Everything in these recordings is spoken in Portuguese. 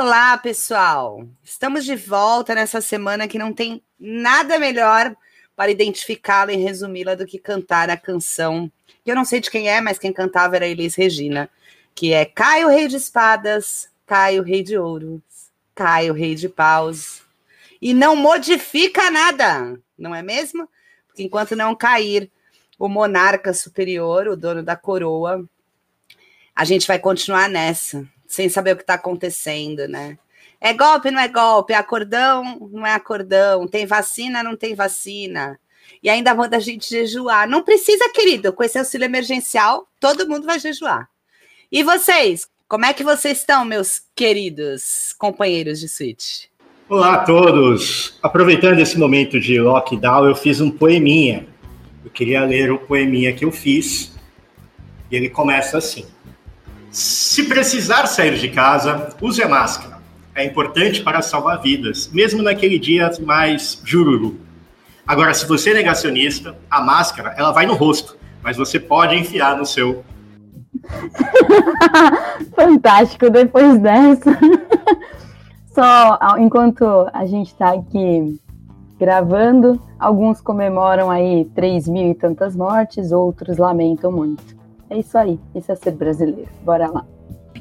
Olá, pessoal! Estamos de volta nessa semana que não tem nada melhor para identificá-la e resumi-la do que cantar a canção, eu não sei de quem é, mas quem cantava era Elis Regina, que é Caio Rei de Espadas, Caio Rei de Ouros, Caio Rei de Paus. E não modifica nada, não é mesmo? Porque enquanto não cair o monarca superior, o dono da coroa, a gente vai continuar nessa sem saber o que está acontecendo, né? É golpe, não é golpe, é acordão, não é acordão, tem vacina, não tem vacina. E ainda manda a gente jejuar. Não precisa, querido, com esse auxílio emergencial, todo mundo vai jejuar. E vocês, como é que vocês estão, meus queridos companheiros de suíte? Olá a todos! Aproveitando esse momento de lockdown, eu fiz um poeminha. Eu queria ler o poeminha que eu fiz. E ele começa assim. Se precisar sair de casa, use a máscara. É importante para salvar vidas, mesmo naquele dia mais jururu. Agora, se você é negacionista, a máscara ela vai no rosto, mas você pode enfiar no seu. Fantástico, depois dessa. Só enquanto a gente está aqui gravando, alguns comemoram aí 3 mil e tantas mortes, outros lamentam muito. É isso aí, isso é ser brasileiro. Bora lá.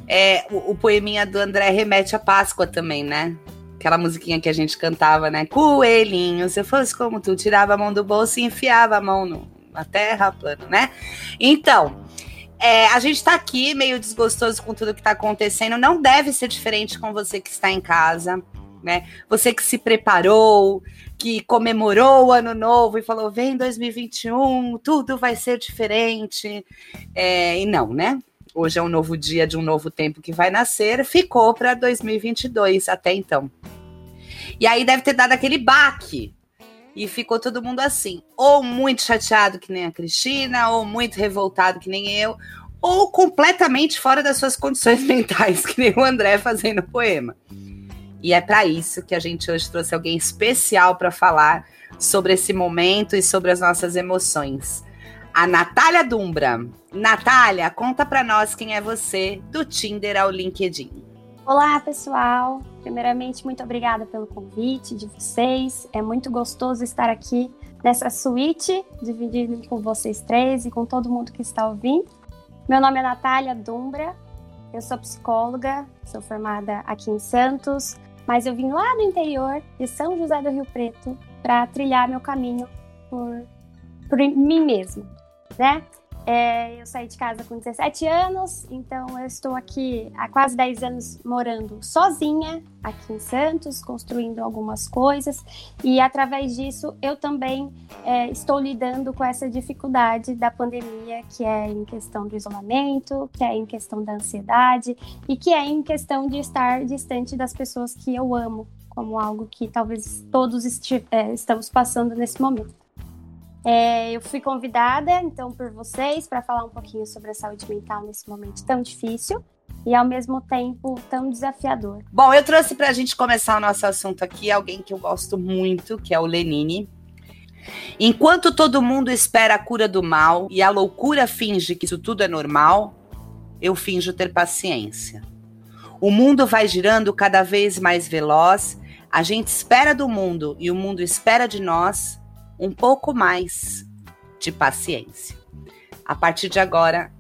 É, o, o poeminha do André remete à Páscoa também, né? Aquela musiquinha que a gente cantava, né? Coelhinho, se eu fosse como tu, tirava a mão do bolso e enfiava a mão no, na terra plano, né? Então, é, a gente tá aqui meio desgostoso com tudo que tá acontecendo. Não deve ser diferente com você que está em casa, né? Você que se preparou, que comemorou o ano novo e falou: vem 2021, tudo vai ser diferente. É, e não, né? Hoje é um novo dia de um novo tempo que vai nascer, ficou para 2022 até então. E aí deve ter dado aquele baque. E ficou todo mundo assim, ou muito chateado que nem a Cristina, ou muito revoltado que nem eu, ou completamente fora das suas condições mentais, que nem o André fazendo poema. E é para isso que a gente hoje trouxe alguém especial para falar sobre esse momento e sobre as nossas emoções. A Natália Dumbra. Natália, conta para nós quem é você, do Tinder ao LinkedIn. Olá, pessoal. Primeiramente, muito obrigada pelo convite de vocês. É muito gostoso estar aqui nessa suíte, dividindo com vocês três e com todo mundo que está ouvindo. Meu nome é Natália Dumbra, eu sou psicóloga, sou formada aqui em Santos, mas eu vim lá do interior de São José do Rio Preto para trilhar meu caminho por, por mim mesma, né? É, eu saí de casa com 17 anos, então eu estou aqui há quase 10 anos morando sozinha aqui em Santos, construindo algumas coisas, e através disso eu também é, estou lidando com essa dificuldade da pandemia, que é em questão do isolamento, que é em questão da ansiedade e que é em questão de estar distante das pessoas que eu amo, como algo que talvez todos é, estamos passando nesse momento. É, eu fui convidada, então, por vocês para falar um pouquinho sobre a saúde mental nesse momento tão difícil e, ao mesmo tempo, tão desafiador. Bom, eu trouxe para a gente começar o nosso assunto aqui alguém que eu gosto muito, que é o Lenine. Enquanto todo mundo espera a cura do mal e a loucura finge que isso tudo é normal, eu finjo ter paciência. O mundo vai girando cada vez mais veloz, a gente espera do mundo e o mundo espera de nós um pouco mais de paciência. A partir de agora,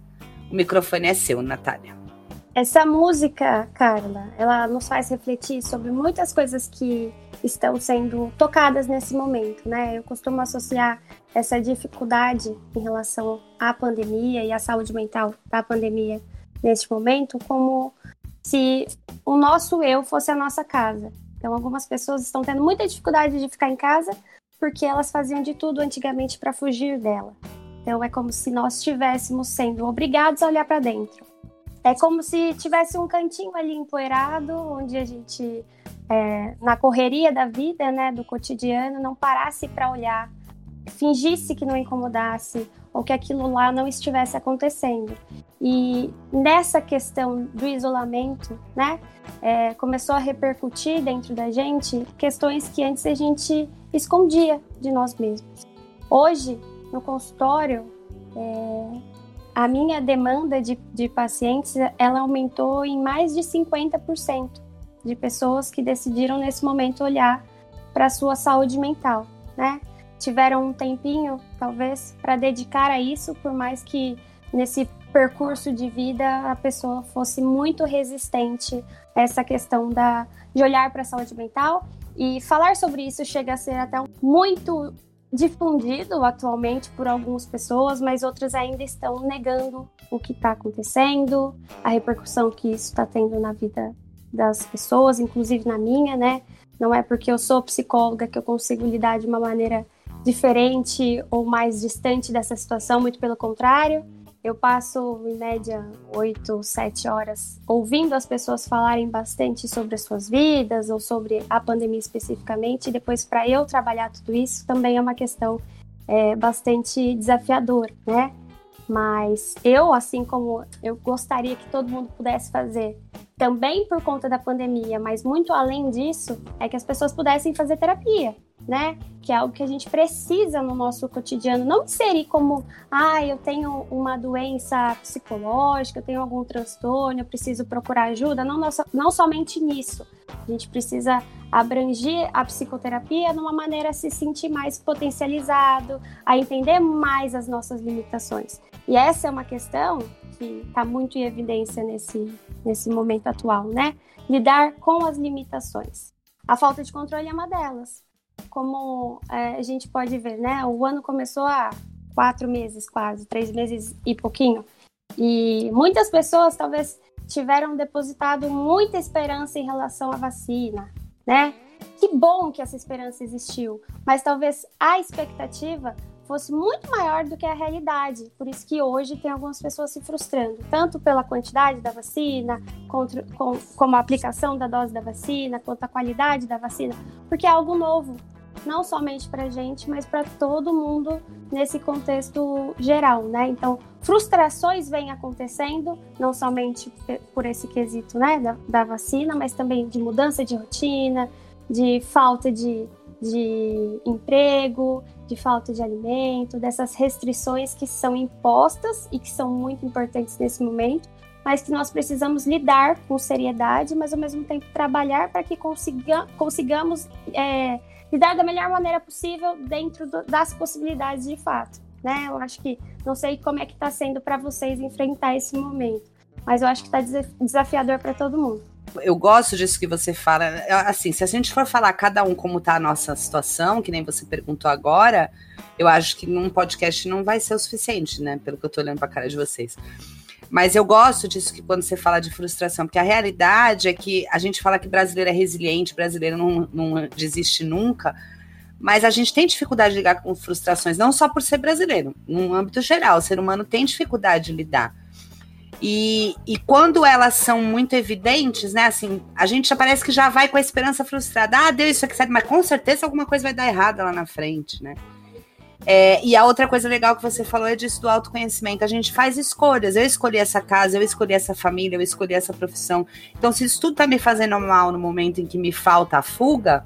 o microfone é seu, Natália. Essa música, Carla, ela nos faz refletir sobre muitas coisas que estão sendo tocadas nesse momento, né? Eu costumo associar essa dificuldade em relação à pandemia e à saúde mental da pandemia neste momento como se o nosso eu fosse a nossa casa. Então, algumas pessoas estão tendo muita dificuldade de ficar em casa porque elas faziam de tudo antigamente para fugir dela. Então é como se nós estivéssemos sendo obrigados a olhar para dentro. É como se tivesse um cantinho ali empoeirado, onde a gente, é, na correria da vida, né, do cotidiano, não parasse para olhar, fingisse que não incomodasse ou que aquilo lá não estivesse acontecendo. E nessa questão do isolamento, né, é, começou a repercutir dentro da gente questões que antes a gente escondia de nós mesmos. Hoje, no consultório, é, a minha demanda de, de pacientes ela aumentou em mais de 50%. de pessoas que decidiram nesse momento olhar para a sua saúde mental, né? Tiveram um tempinho, talvez, para dedicar a isso, por mais que nesse percurso de vida a pessoa fosse muito resistente a essa questão da, de olhar para a saúde mental. E falar sobre isso chega a ser até muito difundido atualmente por algumas pessoas, mas outras ainda estão negando o que está acontecendo, a repercussão que isso está tendo na vida das pessoas, inclusive na minha, né? Não é porque eu sou psicóloga que eu consigo lidar de uma maneira diferente ou mais distante dessa situação, muito pelo contrário. Eu passo, em média, oito, sete horas ouvindo as pessoas falarem bastante sobre as suas vidas ou sobre a pandemia especificamente. E depois, para eu trabalhar tudo isso, também é uma questão é, bastante desafiadora, né? Mas eu, assim como eu gostaria que todo mundo pudesse fazer, também por conta da pandemia, mas muito além disso, é que as pessoas pudessem fazer terapia, né? Que é algo que a gente precisa no nosso cotidiano. Não inserir como, ah, eu tenho uma doença psicológica, eu tenho algum transtorno, eu preciso procurar ajuda. Não, não, não somente nisso. A gente precisa abranger a psicoterapia de uma maneira a se sentir mais potencializado, a entender mais as nossas limitações. E essa é uma questão que está muito em evidência nesse, nesse momento atual, né? Lidar com as limitações. A falta de controle é uma delas. Como é, a gente pode ver, né? O ano começou há quatro meses, quase, três meses e pouquinho. E muitas pessoas talvez tiveram depositado muita esperança em relação à vacina, né? Que bom que essa esperança existiu, mas talvez a expectativa fosse muito maior do que a realidade. Por isso que hoje tem algumas pessoas se frustrando, tanto pela quantidade da vacina, contra, com, como a aplicação da dose da vacina, quanto a qualidade da vacina, porque é algo novo, não somente para a gente, mas para todo mundo nesse contexto geral, né? Então, frustrações vêm acontecendo, não somente por esse quesito, né, da, da vacina, mas também de mudança de rotina, de falta de de emprego, de falta de alimento, dessas restrições que são impostas e que são muito importantes nesse momento, mas que nós precisamos lidar com seriedade, mas ao mesmo tempo trabalhar para que consiga, consigamos é, lidar da melhor maneira possível dentro do, das possibilidades de fato. Né? Eu acho que não sei como é que está sendo para vocês enfrentar esse momento, mas eu acho que está desafiador para todo mundo eu gosto disso que você fala. Assim, se a gente for falar cada um como tá a nossa situação, que nem você perguntou agora, eu acho que num podcast não vai ser o suficiente, né? Pelo que eu tô olhando pra cara de vocês. Mas eu gosto disso que quando você fala de frustração, porque a realidade é que a gente fala que brasileiro é resiliente, brasileiro não, não desiste nunca, mas a gente tem dificuldade de lidar com frustrações, não só por ser brasileiro, no âmbito geral, o ser humano tem dificuldade de lidar. E, e quando elas são muito evidentes, né? Assim, a gente já parece que já vai com a esperança frustrada. Ah, deu isso aqui, certo, mas com certeza alguma coisa vai dar errada lá na frente, né? É, e a outra coisa legal que você falou é disso do autoconhecimento. A gente faz escolhas. Eu escolhi essa casa, eu escolhi essa família, eu escolhi essa profissão. Então, se isso tudo tá me fazendo mal no momento em que me falta a fuga,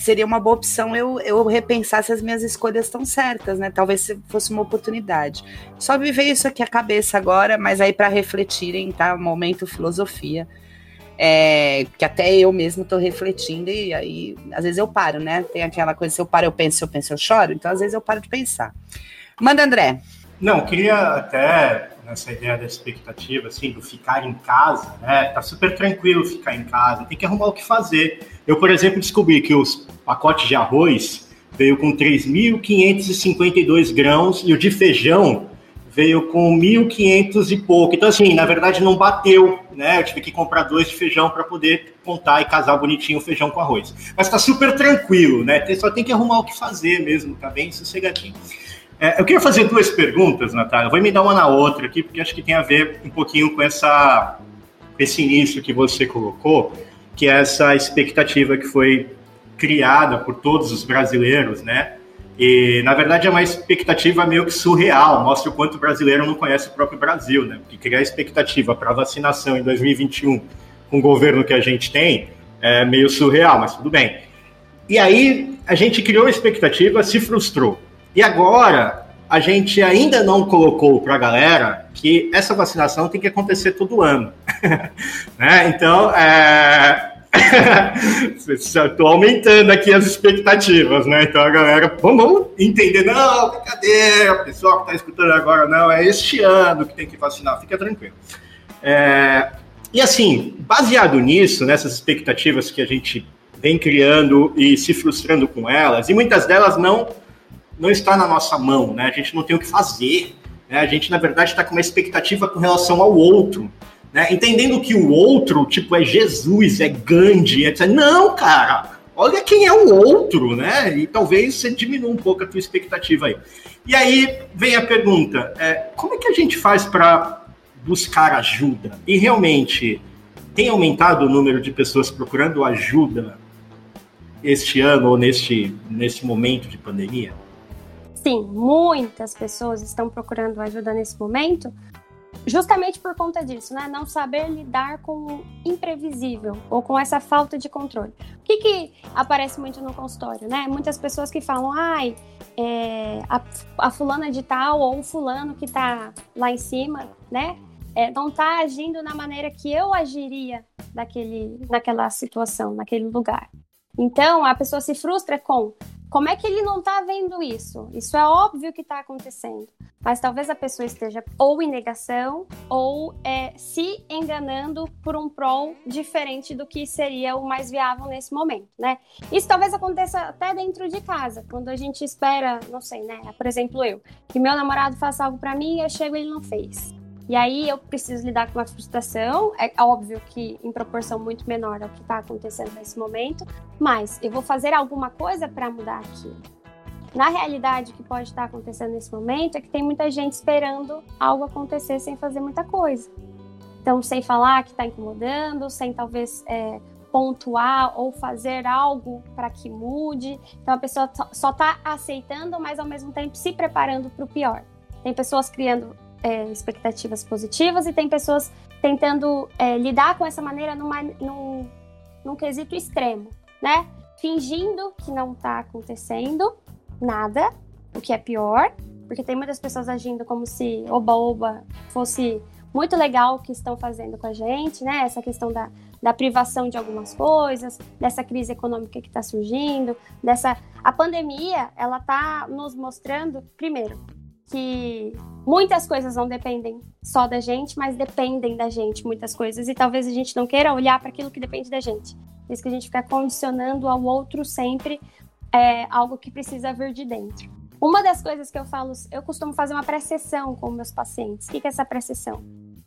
seria uma boa opção eu, eu repensar se as minhas escolhas estão certas, né? Talvez fosse uma oportunidade. Só veio isso aqui à cabeça agora, mas aí para refletirem, tá? Momento filosofia. É, que até eu mesmo estou refletindo e aí às vezes eu paro, né? Tem aquela coisa, se eu paro, eu penso, se eu penso, eu choro, então às vezes eu paro de pensar. Manda, André. Não, queria até nessa ideia da expectativa, assim, do ficar em casa, né? Tá super tranquilo ficar em casa, tem que arrumar o que fazer. Eu, por exemplo, descobri que os pacotes de arroz veio com 3.552 grãos e o de feijão veio com 1.500 e pouco. Então, assim, na verdade não bateu, né? Eu tive que comprar dois de feijão para poder contar e casar bonitinho o feijão com arroz. Mas tá super tranquilo, né? Só tem que arrumar o que fazer mesmo, tá bem sossegadinho. É, eu queria fazer duas perguntas, Natália. Vou me dar uma na outra aqui, porque acho que tem a ver um pouquinho com essa, esse início que você colocou, que é essa expectativa que foi criada por todos os brasileiros, né? E, na verdade, é uma expectativa meio que surreal, mostra o quanto o brasileiro não conhece o próprio Brasil, né? Porque criar expectativa para vacinação em 2021 com o governo que a gente tem é meio surreal, mas tudo bem. E aí, a gente criou a expectativa, se frustrou. E agora, a gente ainda não colocou para a galera que essa vacinação tem que acontecer todo ano. né? Então, é, Estou aumentando aqui as expectativas, né? Então a galera, vamos, entender, não, brincadeira, o pessoal que está escutando agora, não, é este ano que tem que vacinar, fica tranquilo. É, e assim, baseado nisso, nessas expectativas que a gente vem criando e se frustrando com elas, e muitas delas não não está na nossa mão, né? A gente não tem o que fazer, né? A gente na verdade está com uma expectativa com relação ao outro, né? Entendendo que o outro, tipo, é Jesus, é Gandhi, etc. Não, cara, olha quem é o outro, né? E talvez você diminua um pouco a tua expectativa aí. E aí vem a pergunta: é, como é que a gente faz para buscar ajuda? E realmente tem aumentado o número de pessoas procurando ajuda este ano ou neste, neste momento de pandemia? Sim, muitas pessoas estão procurando ajuda nesse momento, justamente por conta disso, né? Não saber lidar com o imprevisível ou com essa falta de controle. O que, que aparece muito no consultório, né? Muitas pessoas que falam, ai, é, a, a, fulana de tal ou o fulano que tá lá em cima, né? É, não tá agindo na maneira que eu agiria naquele, naquela situação, naquele lugar. Então, a pessoa se frustra com como é que ele não está vendo isso? Isso é óbvio que está acontecendo. Mas talvez a pessoa esteja ou em negação ou é, se enganando por um prol diferente do que seria o mais viável nesse momento, né? Isso talvez aconteça até dentro de casa, quando a gente espera, não sei, né? Por exemplo, eu, que meu namorado faça algo para mim e eu chego e ele não fez. E aí eu preciso lidar com uma frustração, é óbvio que em proporção muito menor ao que está acontecendo nesse momento, mas eu vou fazer alguma coisa para mudar aquilo. Na realidade, o que pode estar acontecendo nesse momento é que tem muita gente esperando algo acontecer sem fazer muita coisa. Então, sem falar que está incomodando, sem talvez é, pontuar ou fazer algo para que mude. Então, a pessoa só está aceitando, mas ao mesmo tempo se preparando para o pior. Tem pessoas criando é, expectativas positivas e tem pessoas tentando é, lidar com essa maneira numa, num, num quesito extremo, né? Fingindo que não está acontecendo nada, o que é pior, porque tem muitas pessoas agindo como se oba-oba fosse muito legal o que estão fazendo com a gente, né? Essa questão da, da privação de algumas coisas, dessa crise econômica que está surgindo, dessa a pandemia, ela está nos mostrando primeiro que muitas coisas não dependem só da gente, mas dependem da gente muitas coisas e talvez a gente não queira olhar para aquilo que depende da gente. Por isso que a gente fica condicionando ao outro sempre é, algo que precisa vir de dentro. Uma das coisas que eu falo, eu costumo fazer uma pré-sessão com meus pacientes. O que é essa pré-sessão?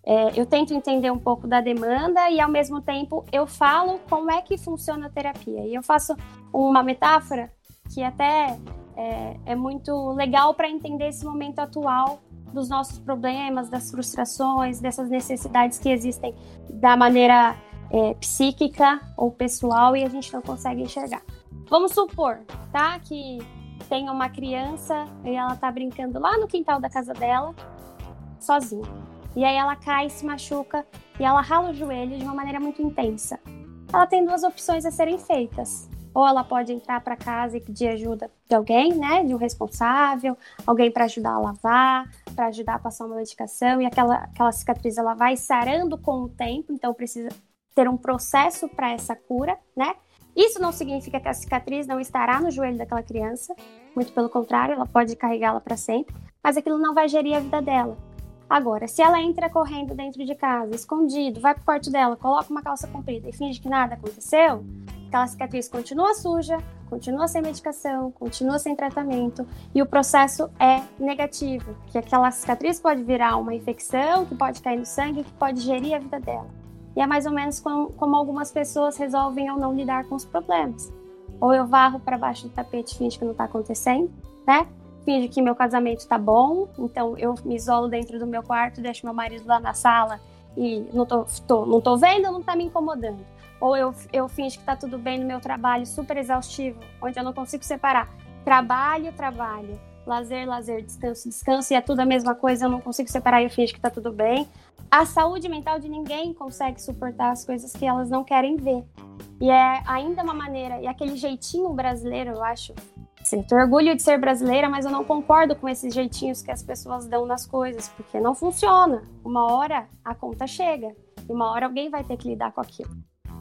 É, eu tento entender um pouco da demanda e, ao mesmo tempo, eu falo como é que funciona a terapia. E eu faço uma metáfora que até é, é muito legal para entender esse momento atual dos nossos problemas, das frustrações, dessas necessidades que existem da maneira é, psíquica ou pessoal e a gente não consegue enxergar. Vamos supor, tá, que tem uma criança e ela tá brincando lá no quintal da casa dela, sozinha. E aí ela cai, se machuca e ela rala o joelho de uma maneira muito intensa. Ela tem duas opções a serem feitas ou ela pode entrar para casa e pedir ajuda de alguém, né, de um responsável, alguém para ajudar a lavar, para ajudar a passar uma medicação e aquela aquela cicatriz ela vai sarando com o tempo, então precisa ter um processo para essa cura, né? Isso não significa que a cicatriz não estará no joelho daquela criança, muito pelo contrário, ela pode carregá-la para sempre, mas aquilo não vai gerir a vida dela. Agora, se ela entra correndo dentro de casa, escondido, vai pro quarto dela, coloca uma calça comprida e finge que nada aconteceu, aquela cicatriz continua suja, continua sem medicação, continua sem tratamento e o processo é negativo, que aquela cicatriz pode virar uma infecção, que pode cair no sangue, que pode gerir a vida dela. E é mais ou menos como, como algumas pessoas resolvem ou não lidar com os problemas. Ou eu varro para baixo do tapete e finge que não está acontecendo, né? Finge que meu casamento está bom, então eu me isolo dentro do meu quarto, deixo meu marido lá na sala e não tô, tô não tô vendo, não está me incomodando. Ou eu, eu finjo que está tudo bem no meu trabalho super exaustivo, onde eu não consigo separar. Trabalho, trabalho, lazer, lazer, descanso, descanso, e é tudo a mesma coisa, eu não consigo separar e eu finjo que está tudo bem. A saúde mental de ninguém consegue suportar as coisas que elas não querem ver. E é ainda uma maneira, e aquele jeitinho brasileiro, eu acho. Eu tenho orgulho de ser brasileira, mas eu não concordo com esses jeitinhos que as pessoas dão nas coisas, porque não funciona. Uma hora a conta chega, e uma hora alguém vai ter que lidar com aquilo.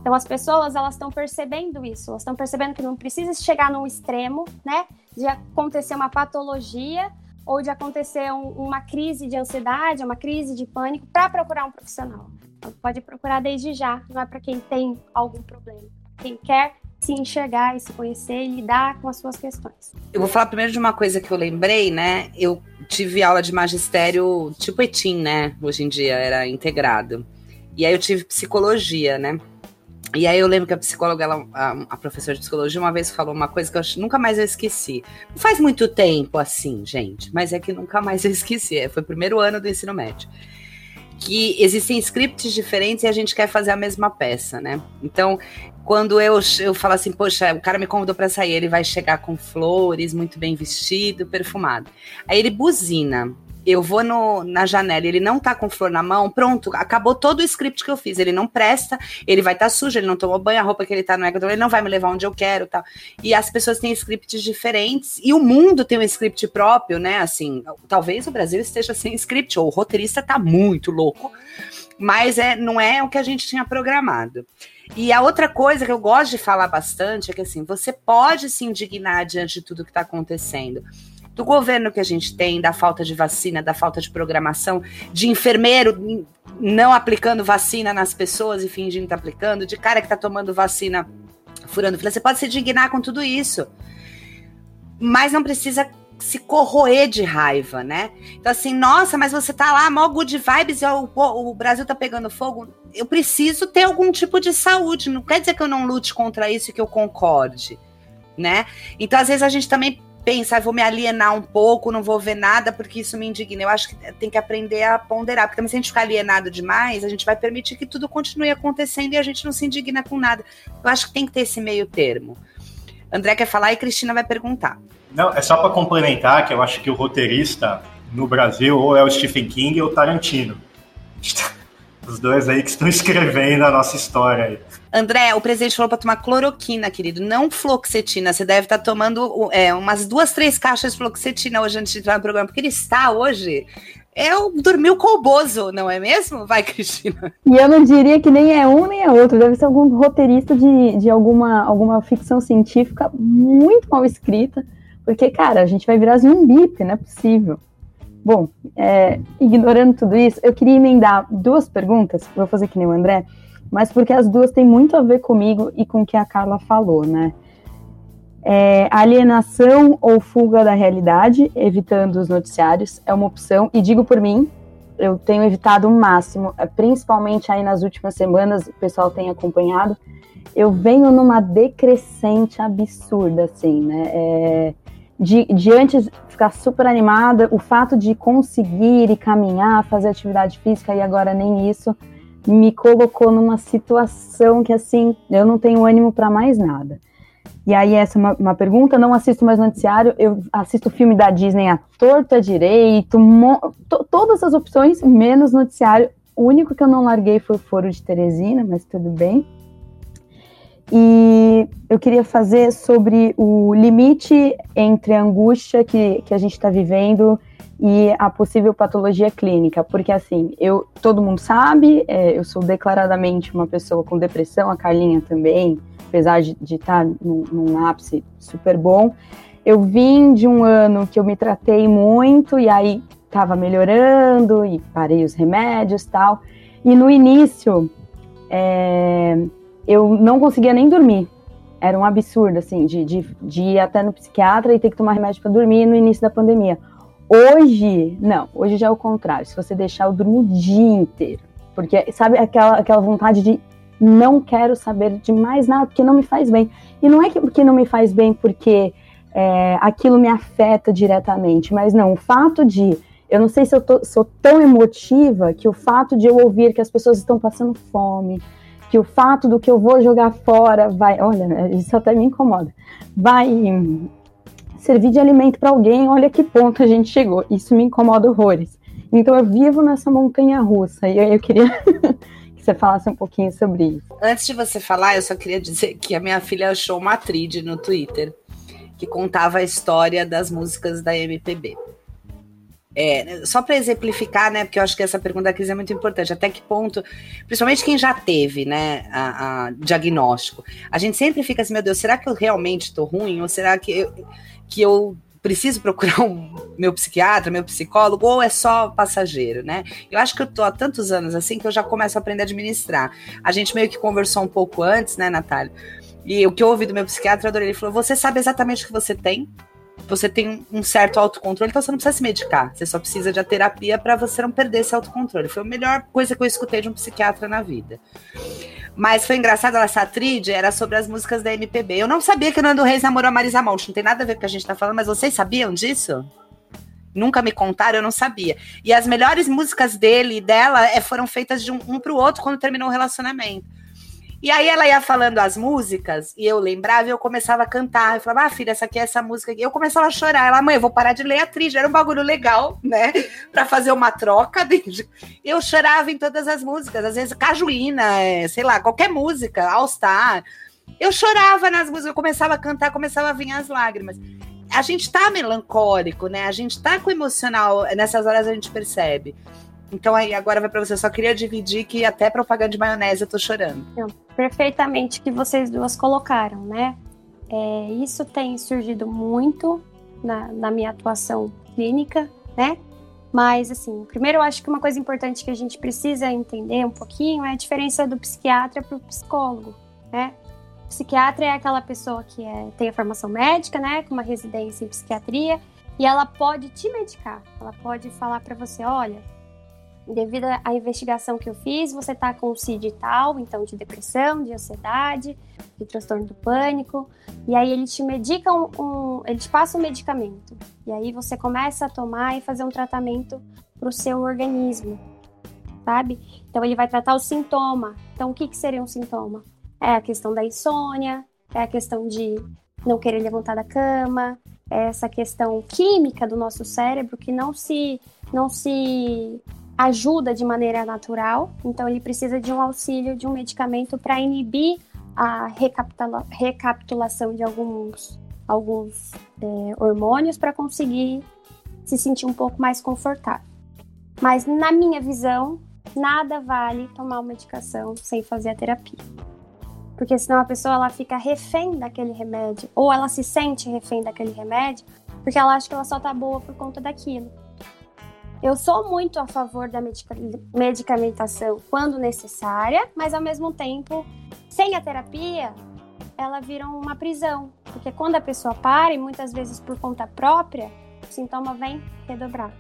Então as pessoas elas estão percebendo isso, elas estão percebendo que não precisa chegar num extremo, né, de acontecer uma patologia ou de acontecer um, uma crise de ansiedade, uma crise de pânico para procurar um profissional. Então, pode procurar desde já, não é para quem tem algum problema. Quem quer se enxergar e se conhecer e lidar com as suas questões. Eu vou falar primeiro de uma coisa que eu lembrei, né? Eu tive aula de magistério tipo ETIM, né? Hoje em dia era integrado. E aí eu tive psicologia, né? E aí eu lembro que a psicóloga, ela, a, a, professora de psicologia, uma vez falou uma coisa que eu nunca mais eu esqueci. Não faz muito tempo assim, gente, mas é que nunca mais eu esqueci. É, foi o primeiro ano do ensino médio. Que existem scripts diferentes e a gente quer fazer a mesma peça, né? Então, quando eu, eu falo assim, poxa, o cara me convidou para sair, ele vai chegar com flores, muito bem vestido, perfumado. Aí ele buzina eu vou no, na janela ele não tá com flor na mão, pronto, acabou todo o script que eu fiz. Ele não presta, ele vai estar tá sujo, ele não tomou banho, a roupa que ele tá não é ele não vai me levar onde eu quero tal. E as pessoas têm scripts diferentes e o mundo tem um script próprio, né? Assim, talvez o Brasil esteja sem script, ou o roteirista tá muito louco, mas é, não é o que a gente tinha programado. E a outra coisa que eu gosto de falar bastante é que assim, você pode se indignar diante de tudo que está acontecendo do governo que a gente tem, da falta de vacina, da falta de programação, de enfermeiro não aplicando vacina nas pessoas e fingindo estar tá aplicando, de cara que está tomando vacina furando fila. Você pode se indignar com tudo isso, mas não precisa se corroer de raiva, né? Então, assim, nossa, mas você tá lá, mó good vibes e o, o Brasil tá pegando fogo. Eu preciso ter algum tipo de saúde. Não quer dizer que eu não lute contra isso e que eu concorde, né? Então, às vezes, a gente também pensar, vou me alienar um pouco, não vou ver nada porque isso me indigna. Eu acho que tem que aprender a ponderar, porque também se a gente ficar alienado demais, a gente vai permitir que tudo continue acontecendo e a gente não se indigna com nada. Eu acho que tem que ter esse meio termo. André quer falar e Cristina vai perguntar. Não, é só para complementar que eu acho que o roteirista no Brasil ou é o Stephen King ou o Tarantino. Os dois aí que estão escrevendo a nossa história aí. André, o presidente falou para tomar cloroquina, querido, não fluoxetina. Você deve estar tá tomando é, umas duas, três caixas de fluoxetina hoje antes de entrar no programa, porque ele está hoje. Eu dormiu com o não é mesmo? Vai, Cristina. E eu não diria que nem é um nem é outro. Deve ser algum roteirista de, de alguma, alguma ficção científica muito mal escrita. Porque, cara, a gente vai virar zumbi, não é possível. Bom, é, ignorando tudo isso, eu queria emendar duas perguntas, vou fazer que nem o André, mas porque as duas têm muito a ver comigo e com o que a Carla falou, né? É, alienação ou fuga da realidade, evitando os noticiários, é uma opção, e digo por mim, eu tenho evitado o máximo, é, principalmente aí nas últimas semanas, o pessoal tem acompanhado, eu venho numa decrescente absurda, assim, né? É, de, de antes ficar super animada, o fato de conseguir e caminhar, fazer atividade física e agora nem isso, me colocou numa situação que assim, eu não tenho ânimo para mais nada. E aí, essa é uma, uma, pergunta. Não assisto mais noticiário, eu assisto filme da Disney à torta direito, to, todas as opções, menos noticiário. O único que eu não larguei foi o Foro de Teresina, mas tudo bem. E eu queria fazer sobre o limite entre a angústia que, que a gente está vivendo e a possível patologia clínica, porque assim, eu todo mundo sabe, é, eu sou declaradamente uma pessoa com depressão, a Carlinha também, apesar de estar tá num, num ápice super bom. Eu vim de um ano que eu me tratei muito e aí estava melhorando e parei os remédios tal. E no início, é, eu não conseguia nem dormir. Era um absurdo, assim, de, de, de ir até no psiquiatra e ter que tomar remédio para dormir no início da pandemia. Hoje, não, hoje já é o contrário. Se você deixar, eu durmo o dia inteiro. Porque, sabe, aquela, aquela vontade de não quero saber de mais nada, porque não me faz bem. E não é que porque não me faz bem porque é, aquilo me afeta diretamente, mas não, o fato de. Eu não sei se eu tô, sou tão emotiva que o fato de eu ouvir que as pessoas estão passando fome, que o fato do que eu vou jogar fora vai, olha, isso até me incomoda, vai servir de alimento para alguém, olha que ponto a gente chegou. Isso me incomoda horrores. Então eu vivo nessa montanha russa e eu queria que você falasse um pouquinho sobre isso. Antes de você falar, eu só queria dizer que a minha filha achou uma trid no Twitter que contava a história das músicas da MPB. É, só para exemplificar, né? Porque eu acho que essa pergunta da Cris é muito importante. Até que ponto, principalmente quem já teve, né, a, a diagnóstico, a gente sempre fica assim, meu Deus, será que eu realmente estou ruim? Ou será que eu, que eu preciso procurar um meu psiquiatra, meu psicólogo, ou é só passageiro, né? Eu acho que eu tô há tantos anos assim que eu já começo a aprender a administrar. A gente meio que conversou um pouco antes, né, Natália? E o que eu ouvi do meu psiquiatra, adorei. Ele falou: você sabe exatamente o que você tem, você tem um certo autocontrole, então você não precisa se medicar. Você só precisa de a terapia para você não perder esse autocontrole. Foi a melhor coisa que eu escutei de um psiquiatra na vida. Mas foi engraçado, essa tríade era sobre as músicas da MPB. Eu não sabia que o Nando Reis namorou a Marisa Monte. Não tem nada a ver com o que a gente tá falando, mas vocês sabiam disso? Nunca me contaram, eu não sabia. E as melhores músicas dele e dela é, foram feitas de um, um pro outro quando terminou o relacionamento. E aí ela ia falando as músicas e eu lembrava e eu começava a cantar. Eu falava, ah, filha, essa aqui é essa música aqui. Eu começava a chorar. Ela, mãe, eu vou parar de ler a trilha. Era um bagulho legal, né? Pra fazer uma troca. Eu chorava em todas as músicas. Às vezes, Cajuína, é, sei lá, qualquer música, All Star. Eu chorava nas músicas, eu começava a cantar, começava a vir as lágrimas. A gente tá melancólico, né? A gente tá com emocional. Nessas horas a gente percebe. Então aí agora vai para você. Só queria dividir que até propaganda de maionese eu tô chorando. Não, perfeitamente que vocês duas colocaram, né? É, isso tem surgido muito na, na minha atuação clínica, né? Mas, assim, primeiro eu acho que uma coisa importante que a gente precisa entender um pouquinho é a diferença do psiquiatra para o psicólogo, né? O psiquiatra é aquela pessoa que é, tem a formação médica, né, com uma residência em psiquiatria, e ela pode te medicar. Ela pode falar para você, olha, devido à investigação que eu fiz, você está com CID tal, então de depressão, de ansiedade, de transtorno do pânico, e aí ele te medica um, um ele te passa um medicamento, e aí você começa a tomar e fazer um tratamento para o seu organismo, sabe? Então ele vai tratar o sintoma. Então o que, que seria um sintoma? É a questão da insônia, é a questão de não querer levantar da cama, é essa questão química do nosso cérebro que não se não se ajuda de maneira natural, então ele precisa de um auxílio de um medicamento para inibir a recapitula recapitulação de alguns, alguns é, hormônios para conseguir se sentir um pouco mais confortável. Mas na minha visão, nada vale tomar uma medicação sem fazer a terapia. Porque senão a pessoa ela fica refém daquele remédio, ou ela se sente refém daquele remédio, porque ela acha que ela só tá boa por conta daquilo. Eu sou muito a favor da medica medicamentação quando necessária, mas ao mesmo tempo, sem a terapia, ela vira uma prisão. Porque quando a pessoa para, e muitas vezes por conta própria, o sintoma vem redobrado.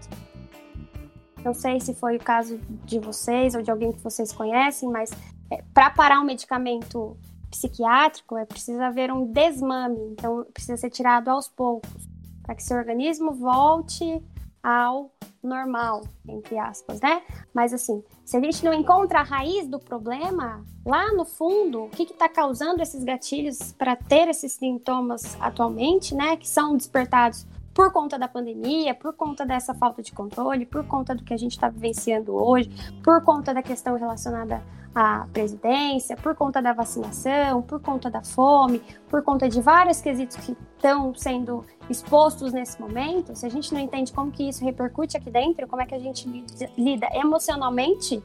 Não sei se foi o caso de vocês ou de alguém que vocês conhecem, mas é, para parar um medicamento psiquiátrico é preciso haver um desmame, então precisa ser tirado aos poucos, para que seu organismo volte ao normal, entre aspas, né? Mas assim, se a gente não encontra a raiz do problema, lá no fundo, o que está causando esses gatilhos para ter esses sintomas atualmente, né? Que são despertados por conta da pandemia, por conta dessa falta de controle, por conta do que a gente está vivenciando hoje, por conta da questão relacionada à presidência, por conta da vacinação, por conta da fome, por conta de vários quesitos que estão sendo expostos nesse momento, se a gente não entende como que isso repercute aqui dentro, como é que a gente lida emocionalmente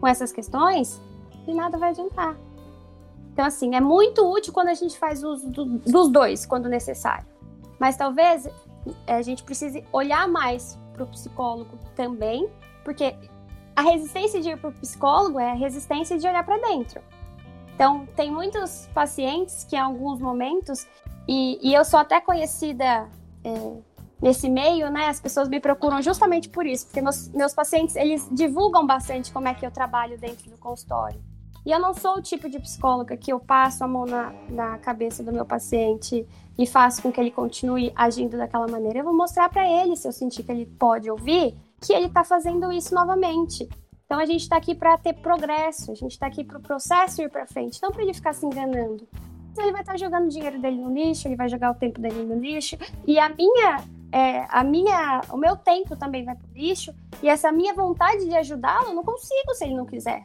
com essas questões, de nada vai adiantar. Então, assim, é muito útil quando a gente faz uso do, dos dois, quando necessário. Mas talvez é, a gente precise olhar mais para o psicólogo também, porque a resistência de ir para o psicólogo é a resistência de olhar para dentro. Então, tem muitos pacientes que, em alguns momentos, e, e eu sou até conhecida é, nesse meio, né? As pessoas me procuram justamente por isso, porque meus, meus pacientes, eles divulgam bastante como é que eu trabalho dentro do consultório. E eu não sou o tipo de psicóloga que eu passo a mão na, na cabeça do meu paciente e faço com que ele continue agindo daquela maneira. Eu vou mostrar para ele, se eu sentir que ele pode ouvir, que ele está fazendo isso novamente. Então a gente está aqui para ter progresso, a gente está aqui para o processo ir para frente, não para ele ficar se enganando. Ele vai estar jogando o dinheiro dele no lixo, ele vai jogar o tempo dele no lixo, e a minha, é, a minha, o meu tempo também vai para o lixo, e essa minha vontade de ajudá-lo, eu não consigo se ele não quiser.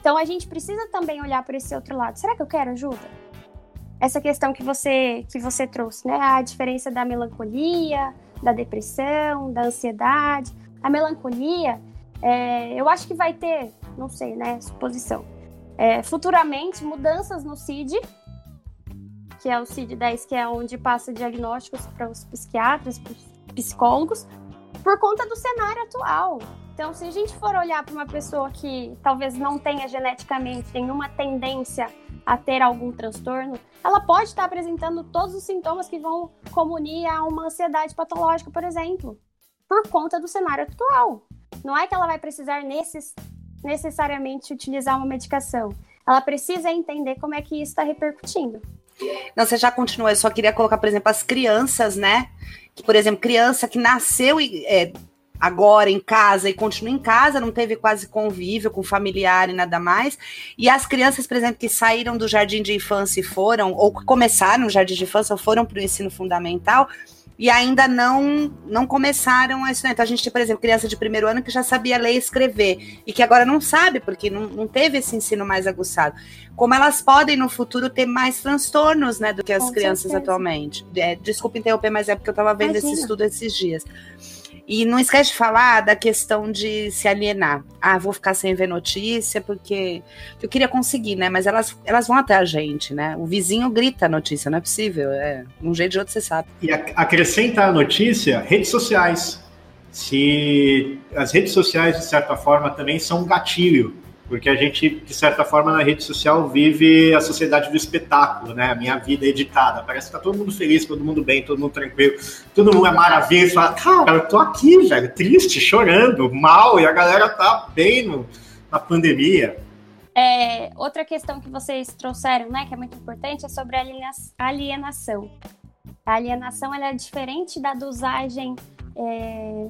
Então a gente precisa também olhar por esse outro lado. Será que eu quero ajuda? Essa questão que você que você trouxe, né? A diferença da melancolia, da depressão, da ansiedade. A melancolia, é, eu acho que vai ter, não sei, né, suposição, é, futuramente mudanças no CID, que é o CID-10, que é onde passa diagnósticos para os psiquiatras, psicólogos, por conta do cenário atual. Então, se a gente for olhar para uma pessoa que talvez não tenha geneticamente nenhuma tendência a ter algum transtorno, ela pode estar apresentando todos os sintomas que vão comunir a uma ansiedade patológica, por exemplo, por conta do cenário atual. Não é que ela vai precisar necess necessariamente utilizar uma medicação. Ela precisa entender como é que isso está repercutindo. Não, você já continua. Eu só queria colocar, por exemplo, as crianças, né? Que, por exemplo, criança que nasceu é, agora em casa e continua em casa, não teve quase convívio com familiar e nada mais. E as crianças, por exemplo, que saíram do jardim de infância e foram, ou começaram no jardim de infância ou foram para o ensino fundamental, e ainda não não começaram a estudar. Então, a gente tem, por exemplo, criança de primeiro ano que já sabia ler e escrever, e que agora não sabe, porque não, não teve esse ensino mais aguçado. Como elas podem, no futuro, ter mais transtornos, né, do que as Com crianças certeza. atualmente. É, desculpa interromper, mas é porque eu estava vendo Imagina. esse estudo esses dias. E não esquece de falar da questão de se alienar. Ah, vou ficar sem ver notícia porque eu queria conseguir, né? Mas elas, elas vão até a gente, né? O vizinho grita a notícia, não é possível. É, um jeito de outro você sabe. E acrescenta a notícia redes sociais. Se as redes sociais, de certa forma, também são um gatilho porque a gente, de certa forma, na rede social vive a sociedade do espetáculo, né? A minha vida é editada. Parece que tá todo mundo feliz, todo mundo bem, todo mundo tranquilo, todo mundo é maravilha. Fala, cara, eu tô aqui, velho, triste, chorando, mal, e a galera tá bem no, na pandemia. É, outra questão que vocês trouxeram, né, que é muito importante, é sobre a alienação. A alienação ela é diferente da dosagem é,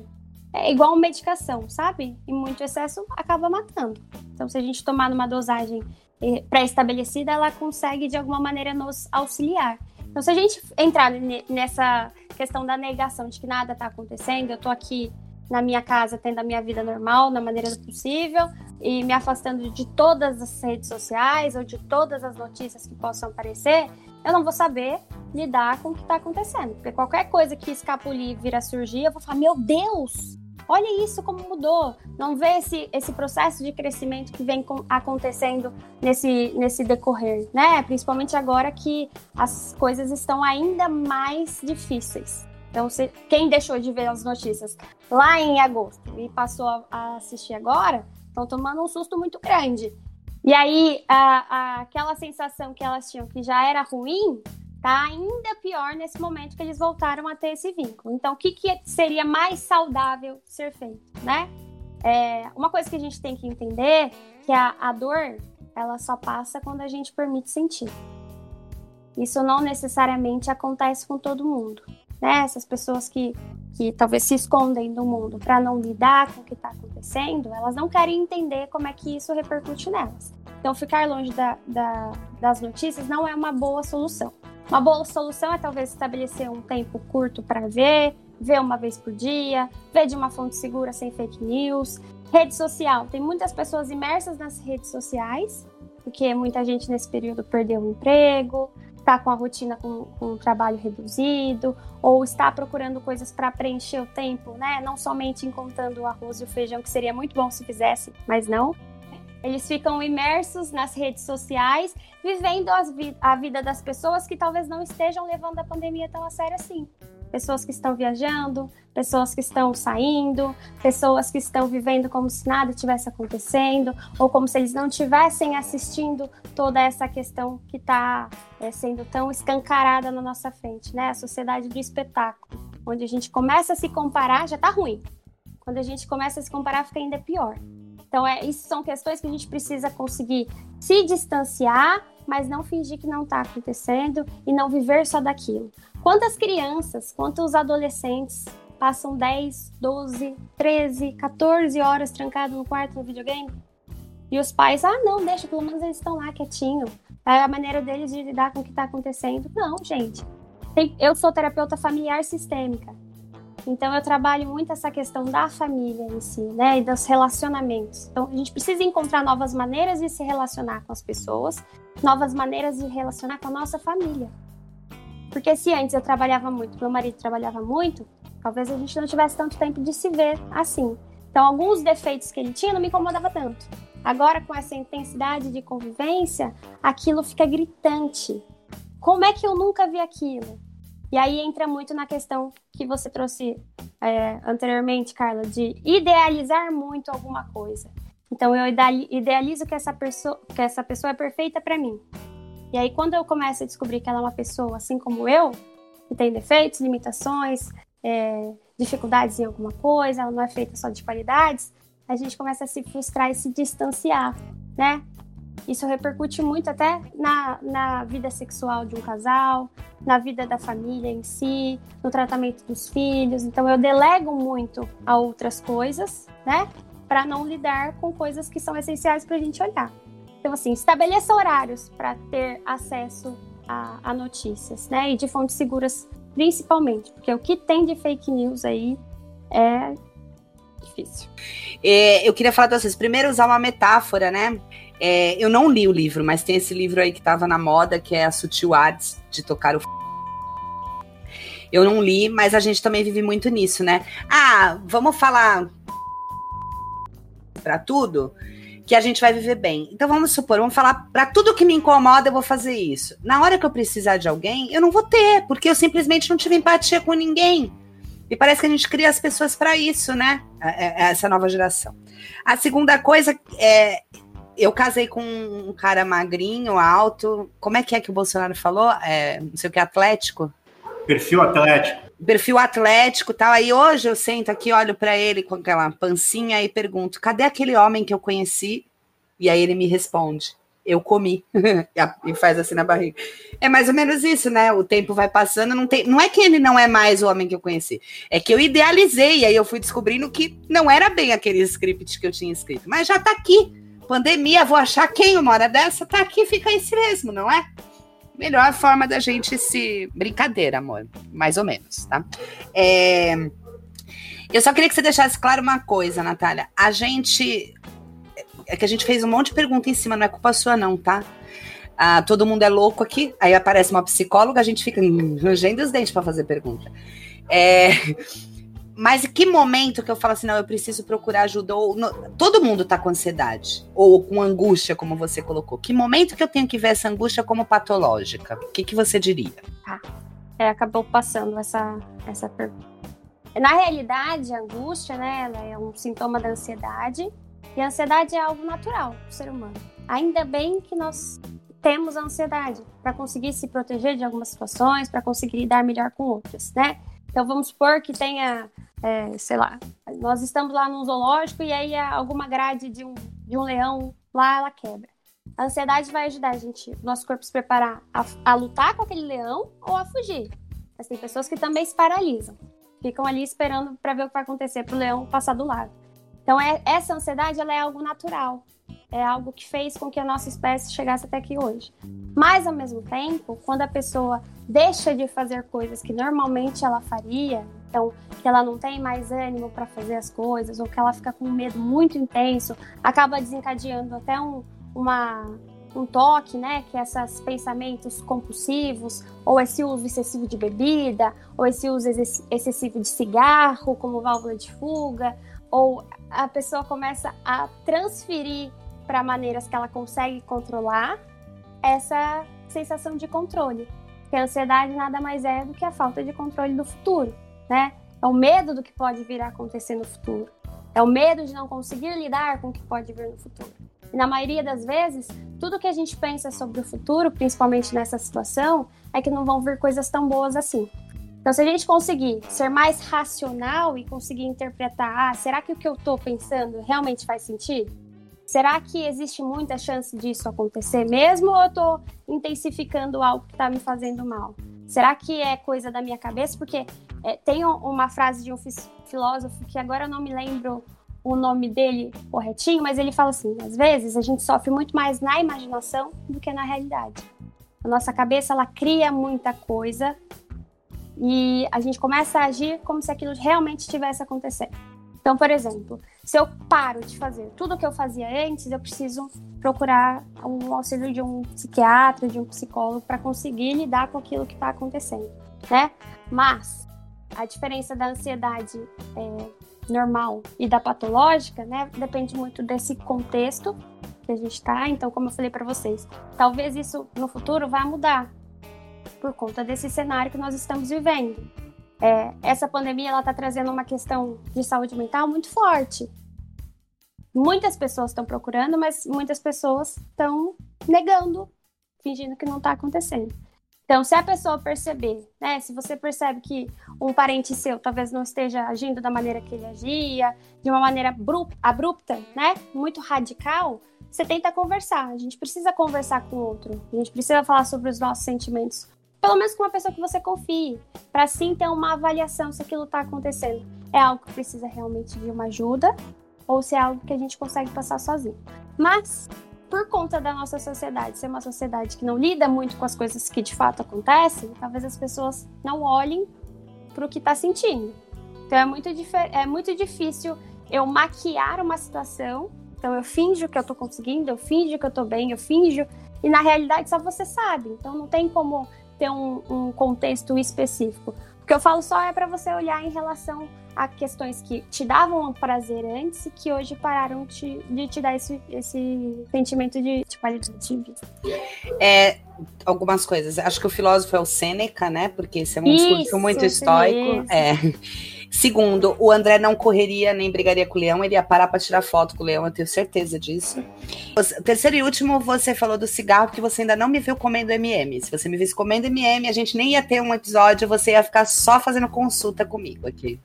é igual medicação, sabe? E muito excesso acaba matando. Então, se a gente tomar numa dosagem eh, pré-estabelecida, ela consegue de alguma maneira nos auxiliar. Então, se a gente entrar nessa questão da negação de que nada está acontecendo, eu estou aqui na minha casa tendo a minha vida normal, na maneira possível, e me afastando de todas as redes sociais ou de todas as notícias que possam aparecer, eu não vou saber lidar com o que está acontecendo. Porque qualquer coisa que escapulir vir a surgir, eu vou falar: meu Deus, olha isso como mudou. Não vê esse, esse processo de crescimento que vem com, acontecendo nesse, nesse decorrer, né? Principalmente agora que as coisas estão ainda mais difíceis. Então, se, quem deixou de ver as notícias lá em agosto e passou a, a assistir agora, estão tomando um susto muito grande. E aí, a, a, aquela sensação que elas tinham que já era ruim, tá ainda pior nesse momento que eles voltaram a ter esse vínculo. Então, o que, que seria mais saudável ser feito, né? É, uma coisa que a gente tem que entender que a, a dor, ela só passa quando a gente permite sentir. Isso não necessariamente acontece com todo mundo. Né? Essas pessoas que, que talvez se escondem do mundo para não lidar com o que está acontecendo, elas não querem entender como é que isso repercute nelas. Então, ficar longe da, da, das notícias não é uma boa solução. Uma boa solução é talvez estabelecer um tempo curto para ver, ver uma vez por dia, ver de uma fonte segura sem fake news. Rede social, tem muitas pessoas imersas nas redes sociais, porque muita gente nesse período perdeu o emprego, está com a rotina com, com um trabalho reduzido, ou está procurando coisas para preencher o tempo, né? Não somente encontrando o arroz e o feijão, que seria muito bom se fizesse, mas não. Eles ficam imersos nas redes sociais, vivendo vi a vida das pessoas que talvez não estejam levando a pandemia tão a sério assim. Pessoas que estão viajando, pessoas que estão saindo, pessoas que estão vivendo como se nada tivesse acontecendo, ou como se eles não tivessem assistindo toda essa questão que está é, sendo tão escancarada na nossa frente, né? A sociedade do espetáculo, onde a gente começa a se comparar, já está ruim. Quando a gente começa a se comparar, fica ainda pior. Então, é, isso são questões que a gente precisa conseguir se distanciar, mas não fingir que não está acontecendo e não viver só daquilo. Quantas crianças, quantos adolescentes passam 10, 12, 13, 14 horas trancados no quarto no videogame? E os pais, ah, não, deixa, pelo menos eles estão lá quietinho. É a maneira deles de lidar com o que está acontecendo. Não, gente. Eu sou terapeuta familiar sistêmica. Então eu trabalho muito essa questão da família em si, né, e dos relacionamentos. Então a gente precisa encontrar novas maneiras de se relacionar com as pessoas, novas maneiras de relacionar com a nossa família. Porque se antes eu trabalhava muito, meu marido trabalhava muito, Talvez a gente não tivesse tanto tempo de se ver assim. Então, alguns defeitos que ele tinha não me incomodava tanto. Agora, com essa intensidade de convivência, aquilo fica gritante. Como é que eu nunca vi aquilo? E aí entra muito na questão que você trouxe é, anteriormente, Carla, de idealizar muito alguma coisa. Então eu idealizo que essa pessoa, que essa pessoa é perfeita para mim. E aí quando eu começo a descobrir que ela é uma pessoa assim como eu, que tem defeitos, limitações, é, dificuldades em alguma coisa, ela não é feita só de qualidades, a gente começa a se frustrar e se distanciar, né? Isso repercute muito até na, na vida sexual de um casal, na vida da família em si, no tratamento dos filhos. Então eu delego muito a outras coisas, né? Para não lidar com coisas que são essenciais para a gente olhar. Então, assim, estabeleça horários para ter acesso a, a, notícias, né? E de fontes seguras, principalmente, porque o que tem de fake news aí é difícil. É, eu queria falar para vocês, primeiro usar uma metáfora, né? É, eu não li o livro, mas tem esse livro aí que estava na moda, que é A Sutil Arts de Tocar o eu não li, mas a gente também vive muito nisso, né? Ah, vamos falar para tudo que a gente vai viver bem. Então vamos supor, vamos falar para tudo que me incomoda, eu vou fazer isso. Na hora que eu precisar de alguém, eu não vou ter, porque eu simplesmente não tive empatia com ninguém. E parece que a gente cria as pessoas para isso, né? É, é, essa nova geração. A segunda coisa é eu casei com um cara magrinho, alto. Como é que é que o Bolsonaro falou? É, não sei o que, atlético? Perfil atlético. Perfil atlético tal. Aí hoje eu sento aqui, olho para ele com aquela pancinha e pergunto: cadê aquele homem que eu conheci? E aí ele me responde: eu comi. e faz assim na barriga. É mais ou menos isso, né? O tempo vai passando, não, tem, não é que ele não é mais o homem que eu conheci, é que eu idealizei, e aí eu fui descobrindo que não era bem aquele script que eu tinha escrito, mas já tá aqui pandemia, vou achar quem uma hora dessa, tá aqui, fica esse mesmo, não é? Melhor forma da gente se. Brincadeira, amor. Mais ou menos, tá? É... Eu só queria que você deixasse claro uma coisa, Natália. A gente. É que a gente fez um monte de pergunta em cima, não é culpa sua, não, tá? Ah, todo mundo é louco aqui. Aí aparece uma psicóloga, a gente fica rangendo os dentes para fazer pergunta. É. Mas que momento que eu falo assim, não, eu preciso procurar ajuda? Ou, todo mundo tá com ansiedade, ou com angústia, como você colocou. Que momento que eu tenho que ver essa angústia como patológica? O que, que você diria? Ah, é, acabou passando essa, essa pergunta. Na realidade, a angústia, né, ela é um sintoma da ansiedade, e a ansiedade é algo natural do ser humano. Ainda bem que nós temos a ansiedade para conseguir se proteger de algumas situações, para conseguir lidar melhor com outras, né? Então vamos supor que tenha é, sei lá, nós estamos lá num zoológico e aí alguma grade de um, de um leão lá ela quebra. A ansiedade vai ajudar a gente, nosso corpo se preparar a, a lutar com aquele leão ou a fugir. Mas tem pessoas que também se paralisam, ficam ali esperando para ver o que vai acontecer para o leão passar do lado. Então é, essa ansiedade ela é algo natural, é algo que fez com que a nossa espécie chegasse até aqui hoje. Mas ao mesmo tempo, quando a pessoa deixa de fazer coisas que normalmente ela faria, então que ela não tem mais ânimo para fazer as coisas, ou que ela fica com um medo muito intenso, acaba desencadeando até um, uma, um toque, né? Que é esses pensamentos compulsivos, ou esse uso excessivo de bebida, ou esse uso excessivo de cigarro como válvula de fuga, ou a pessoa começa a transferir para maneiras que ela consegue controlar essa sensação de controle. Porque a ansiedade nada mais é do que a falta de controle do futuro, né? É o medo do que pode vir a acontecer no futuro. É o medo de não conseguir lidar com o que pode vir no futuro. E na maioria das vezes, tudo que a gente pensa sobre o futuro, principalmente nessa situação, é que não vão vir coisas tão boas assim. Então, se a gente conseguir ser mais racional e conseguir interpretar, ah, será que o que eu estou pensando realmente faz sentido? Será que existe muita chance disso acontecer mesmo ou eu estou intensificando algo que está me fazendo mal? Será que é coisa da minha cabeça? Porque é, tem uma frase de um filósofo que agora eu não me lembro o nome dele corretinho, mas ele fala assim: às vezes a gente sofre muito mais na imaginação do que na realidade. A nossa cabeça ela cria muita coisa e a gente começa a agir como se aquilo realmente estivesse acontecendo. Então, por exemplo, se eu paro de fazer tudo o que eu fazia antes, eu preciso procurar o auxílio de um psiquiatra, de um psicólogo para conseguir lidar com aquilo que está acontecendo, né? Mas a diferença da ansiedade é, normal e da patológica, né, depende muito desse contexto que a gente está. Então, como eu falei para vocês, talvez isso no futuro vá mudar por conta desse cenário que nós estamos vivendo. É, essa pandemia ela está trazendo uma questão de saúde mental muito forte. Muitas pessoas estão procurando, mas muitas pessoas estão negando, fingindo que não está acontecendo. Então, se a pessoa perceber, né, se você percebe que um parente seu talvez não esteja agindo da maneira que ele agia, de uma maneira abrupta, né, muito radical, você tenta conversar. A gente precisa conversar com o outro. A gente precisa falar sobre os nossos sentimentos. Pelo menos com uma pessoa que você confie, para sim ter uma avaliação se aquilo está acontecendo. É algo que precisa realmente de uma ajuda ou se é algo que a gente consegue passar sozinho. Mas por conta da nossa sociedade ser uma sociedade que não lida muito com as coisas que de fato acontecem, talvez as pessoas não olhem para o que está sentindo. Então é muito, é muito difícil eu maquiar uma situação. Então eu finjo que eu estou conseguindo, eu finjo que eu estou bem, eu finjo. E na realidade só você sabe. Então não tem como ter um, um contexto específico. O que eu falo só é para você olhar em relação a questões que te davam prazer antes e que hoje pararam de, de te dar esse, esse sentimento de, de qualidade de vida. É, algumas coisas. Acho que o filósofo é o Sêneca, né? Porque esse é um isso, discurso muito estoico. É. Segundo, o André não correria nem brigaria com o leão, ele ia parar para tirar foto com o leão, eu tenho certeza disso. Terceiro e último, você falou do cigarro, porque você ainda não me viu comendo MM. Se você me visse comendo MM, a gente nem ia ter um episódio, você ia ficar só fazendo consulta comigo aqui.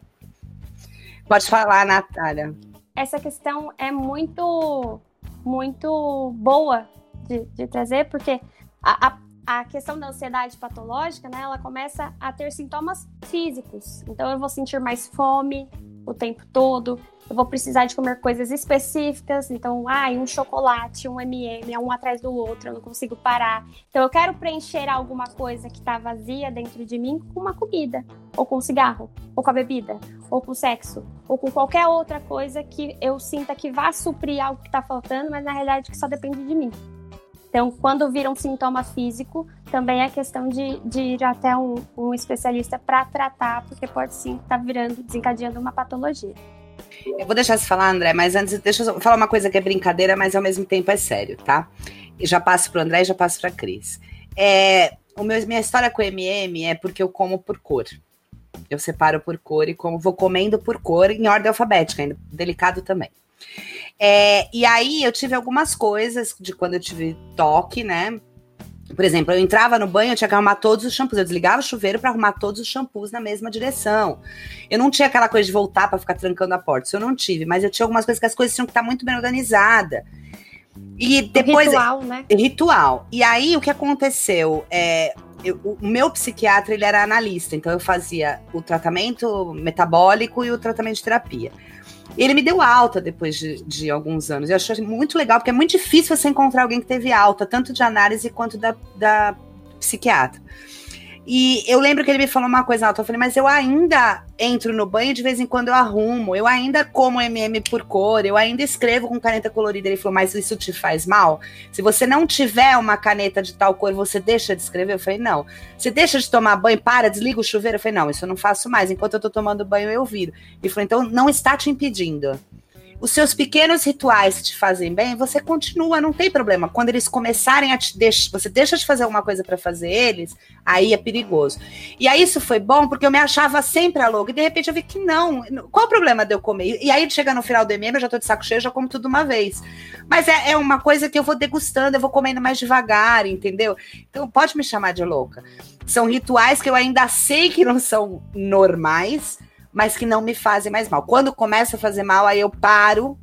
Pode falar, Natália. Essa questão é muito, muito boa de, de trazer, porque a, a a questão da ansiedade patológica, né, ela começa a ter sintomas físicos. Então eu vou sentir mais fome o tempo todo, eu vou precisar de comer coisas específicas, então, ah, um chocolate, um MM, um atrás do outro, eu não consigo parar. Então eu quero preencher alguma coisa que está vazia dentro de mim com uma comida, ou com um cigarro, ou com a bebida, ou com sexo, ou com qualquer outra coisa que eu sinta que vá suprir algo que está faltando, mas na realidade que só depende de mim. Então, quando vira um sintoma físico, também é questão de, de ir até um, um especialista para tratar, porque pode sim estar tá virando, desencadeando uma patologia. Eu vou deixar você falar, André, mas antes, deixa eu falar uma coisa que é brincadeira, mas ao mesmo tempo é sério, tá? E já passo para o André e já passo para a Cris. É, o meu, minha história com o MM é porque eu como por cor. Eu separo por cor e como vou comendo por cor em ordem alfabética, ainda delicado também. É, e aí eu tive algumas coisas de quando eu tive toque, né? Por exemplo, eu entrava no banho, eu tinha que arrumar todos os shampoos. Eu desligava o chuveiro para arrumar todos os shampoos na mesma direção. Eu não tinha aquela coisa de voltar para ficar trancando a porta. Isso eu não tive, mas eu tinha algumas coisas que as coisas tinham que estar muito bem organizadas. E depois. Ritual, né? Ritual. E aí o que aconteceu? É, eu, o meu psiquiatra ele era analista, então eu fazia o tratamento metabólico e o tratamento de terapia. Ele me deu alta depois de, de alguns anos. Eu achei muito legal, porque é muito difícil você encontrar alguém que teve alta, tanto de análise quanto da, da psiquiatra. E eu lembro que ele me falou uma coisa alta. Eu falei, mas eu ainda entro no banho de vez em quando eu arrumo, eu ainda como MM por cor, eu ainda escrevo com caneta colorida. Ele falou, mas isso te faz mal? Se você não tiver uma caneta de tal cor, você deixa de escrever? Eu falei, não. Você deixa de tomar banho, para, desliga o chuveiro? Eu falei, não, isso eu não faço mais. Enquanto eu tô tomando banho, eu viro. Ele falou, então não está te impedindo os seus pequenos rituais te fazem bem, você continua, não tem problema. Quando eles começarem a te deixar, você deixa de fazer alguma coisa para fazer eles, aí é perigoso. E aí isso foi bom porque eu me achava sempre a louca e de repente eu vi que não. Qual o problema de eu comer? E aí chega no final do MM, eu já tô de saco cheio, já como tudo uma vez. Mas é, é uma coisa que eu vou degustando, eu vou comendo mais devagar, entendeu? Então pode me chamar de louca. São rituais que eu ainda sei que não são normais, mas que não me fazem mais mal. Quando começa a fazer mal, aí eu paro,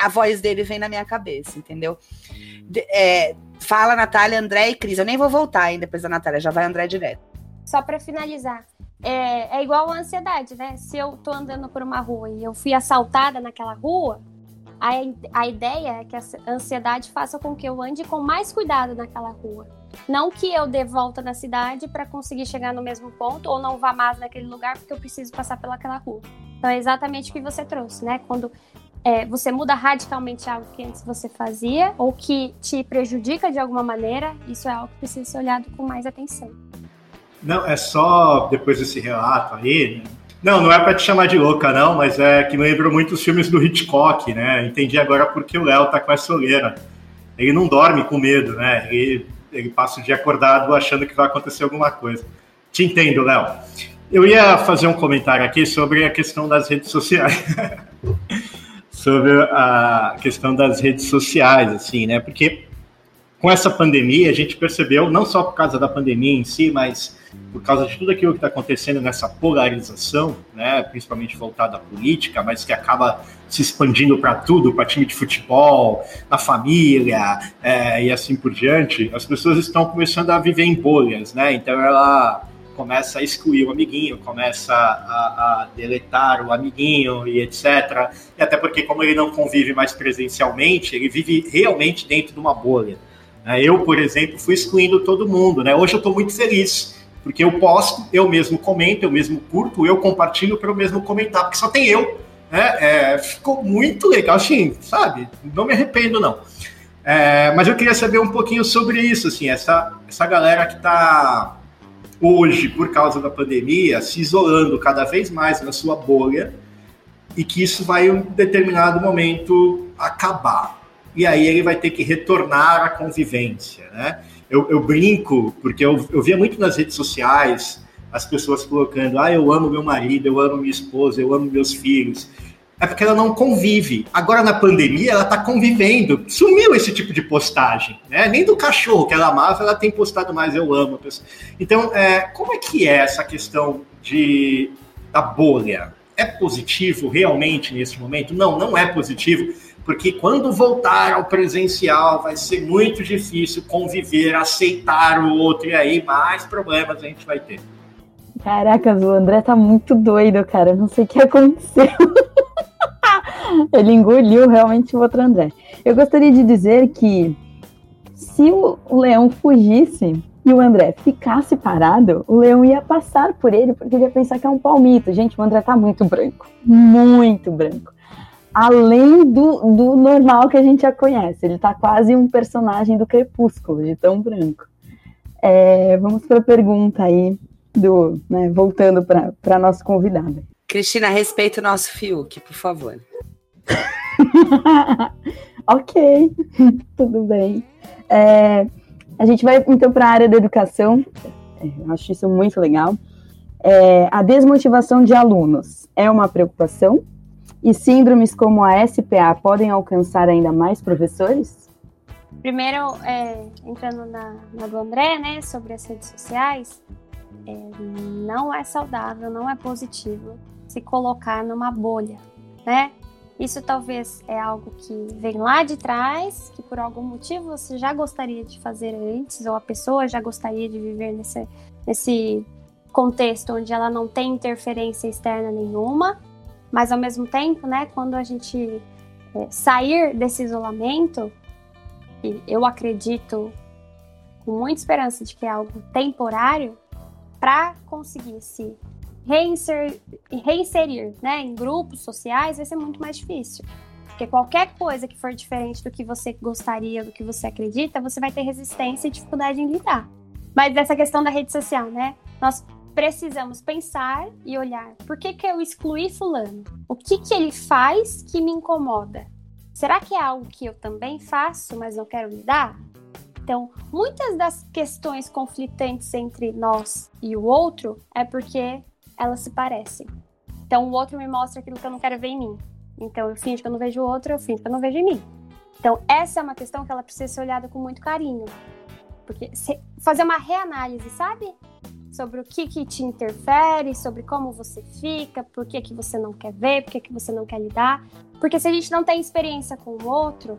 a voz dele vem na minha cabeça, entendeu? É, fala Natália, André e Cris. Eu nem vou voltar ainda depois da Natália, já vai André direto. Só para finalizar, é, é, igual a ansiedade, né? Se eu tô andando por uma rua e eu fui assaltada naquela rua, a, a ideia é que a ansiedade faça com que eu ande com mais cuidado naquela rua. Não que eu dê volta na cidade para conseguir chegar no mesmo ponto ou não vá mais naquele lugar porque eu preciso passar pelaquela rua. Então é exatamente o que você trouxe, né? Quando é, você muda radicalmente algo que antes você fazia ou que te prejudica de alguma maneira, isso é algo que precisa ser olhado com mais atenção. Não, é só depois desse relato aí, né? Não, não é para te chamar de louca, não, mas é que me lembrou muito os filmes do Hitchcock, né? Entendi agora porque o Léo tá com essa olheira. Ele não dorme com medo, né? Ele, ele passa o dia acordado achando que vai acontecer alguma coisa. Te entendo, Léo. Eu ia fazer um comentário aqui sobre a questão das redes sociais. sobre a questão das redes sociais, assim, né? Porque com essa pandemia, a gente percebeu, não só por causa da pandemia em si, mas por causa de tudo aquilo que está acontecendo nessa polarização, né, principalmente voltada à política, mas que acaba se expandindo para tudo, para time de futebol, na família é, e assim por diante, as pessoas estão começando a viver em bolhas, né? Então ela começa a excluir o amiguinho, começa a, a, deletar o amiguinho e etc. E até porque, como ele não convive mais presencialmente, ele vive realmente dentro de uma bolha. Né? Eu, por exemplo, fui excluindo todo mundo. Né? Hoje eu estou muito feliz, porque eu posto, eu mesmo comento, eu mesmo curto, eu compartilho para eu mesmo comentar, porque só tem eu. Né? É, ficou muito legal, assim, sabe? Não me arrependo, não. É, mas eu queria saber um pouquinho sobre isso, assim, essa, essa galera que está hoje, por causa da pandemia, se isolando cada vez mais na sua bolha e que isso vai em um determinado momento acabar e aí ele vai ter que retornar à convivência, né? Eu, eu brinco, porque eu, eu via muito nas redes sociais as pessoas colocando, ah, eu amo meu marido, eu amo minha esposa, eu amo meus filhos. É porque ela não convive. Agora, na pandemia, ela está convivendo. Sumiu esse tipo de postagem. Né? Nem do cachorro que ela amava, ela tem postado mais eu amo. Então, é, como é que é essa questão de, da bolha? É positivo realmente nesse momento? Não, não é positivo porque quando voltar ao presencial vai ser muito difícil conviver, aceitar o outro, e aí mais problemas a gente vai ter. Caracas, o André tá muito doido, cara. Não sei o que aconteceu. Ele engoliu realmente o outro André. Eu gostaria de dizer que se o leão fugisse e o André ficasse parado, o leão ia passar por ele porque ele ia pensar que é um palmito. Gente, o André tá muito branco. Muito branco além do, do normal que a gente já conhece. Ele tá quase um personagem do Crepúsculo, de tão branco. É, vamos para a pergunta aí, do, né, voltando para a nossa convidada. Cristina, respeita o nosso Fiuk, por favor. ok, tudo bem. É, a gente vai então para a área da educação. É, eu acho isso muito legal. É, a desmotivação de alunos é uma preocupação? E síndromes como a SPA podem alcançar ainda mais professores? Primeiro, é, entrando na, na, do André, né, sobre as redes sociais, é, não é saudável, não é positivo se colocar numa bolha, né? Isso talvez é algo que vem lá de trás, que por algum motivo você já gostaria de fazer antes, ou a pessoa já gostaria de viver nesse, nesse contexto onde ela não tem interferência externa nenhuma, mas ao mesmo tempo, né, quando a gente é, sair desse isolamento, e eu acredito com muita esperança de que é algo temporário, para conseguir se reinserir, reinserir né, em grupos sociais vai ser muito mais difícil. Porque qualquer coisa que for diferente do que você gostaria, do que você acredita, você vai ter resistência e dificuldade em lidar. Mas dessa questão da rede social, né? Nós precisamos pensar e olhar por que, que eu excluí fulano? O que, que ele faz que me incomoda? Será que é algo que eu também faço, mas não quero lidar? Então, muitas das questões conflitantes entre nós e o outro é porque elas se parecem. Então, o outro me mostra aquilo que eu não quero ver em mim. Então, eu finjo que eu não vejo o outro, eu finjo que eu não vejo em mim. Então, essa é uma questão que ela precisa ser olhada com muito carinho. Porque fazer uma reanálise, sabe? Sobre o que, que te interfere, sobre como você fica, por que, que você não quer ver, por que, que você não quer lidar. Porque se a gente não tem experiência com o outro,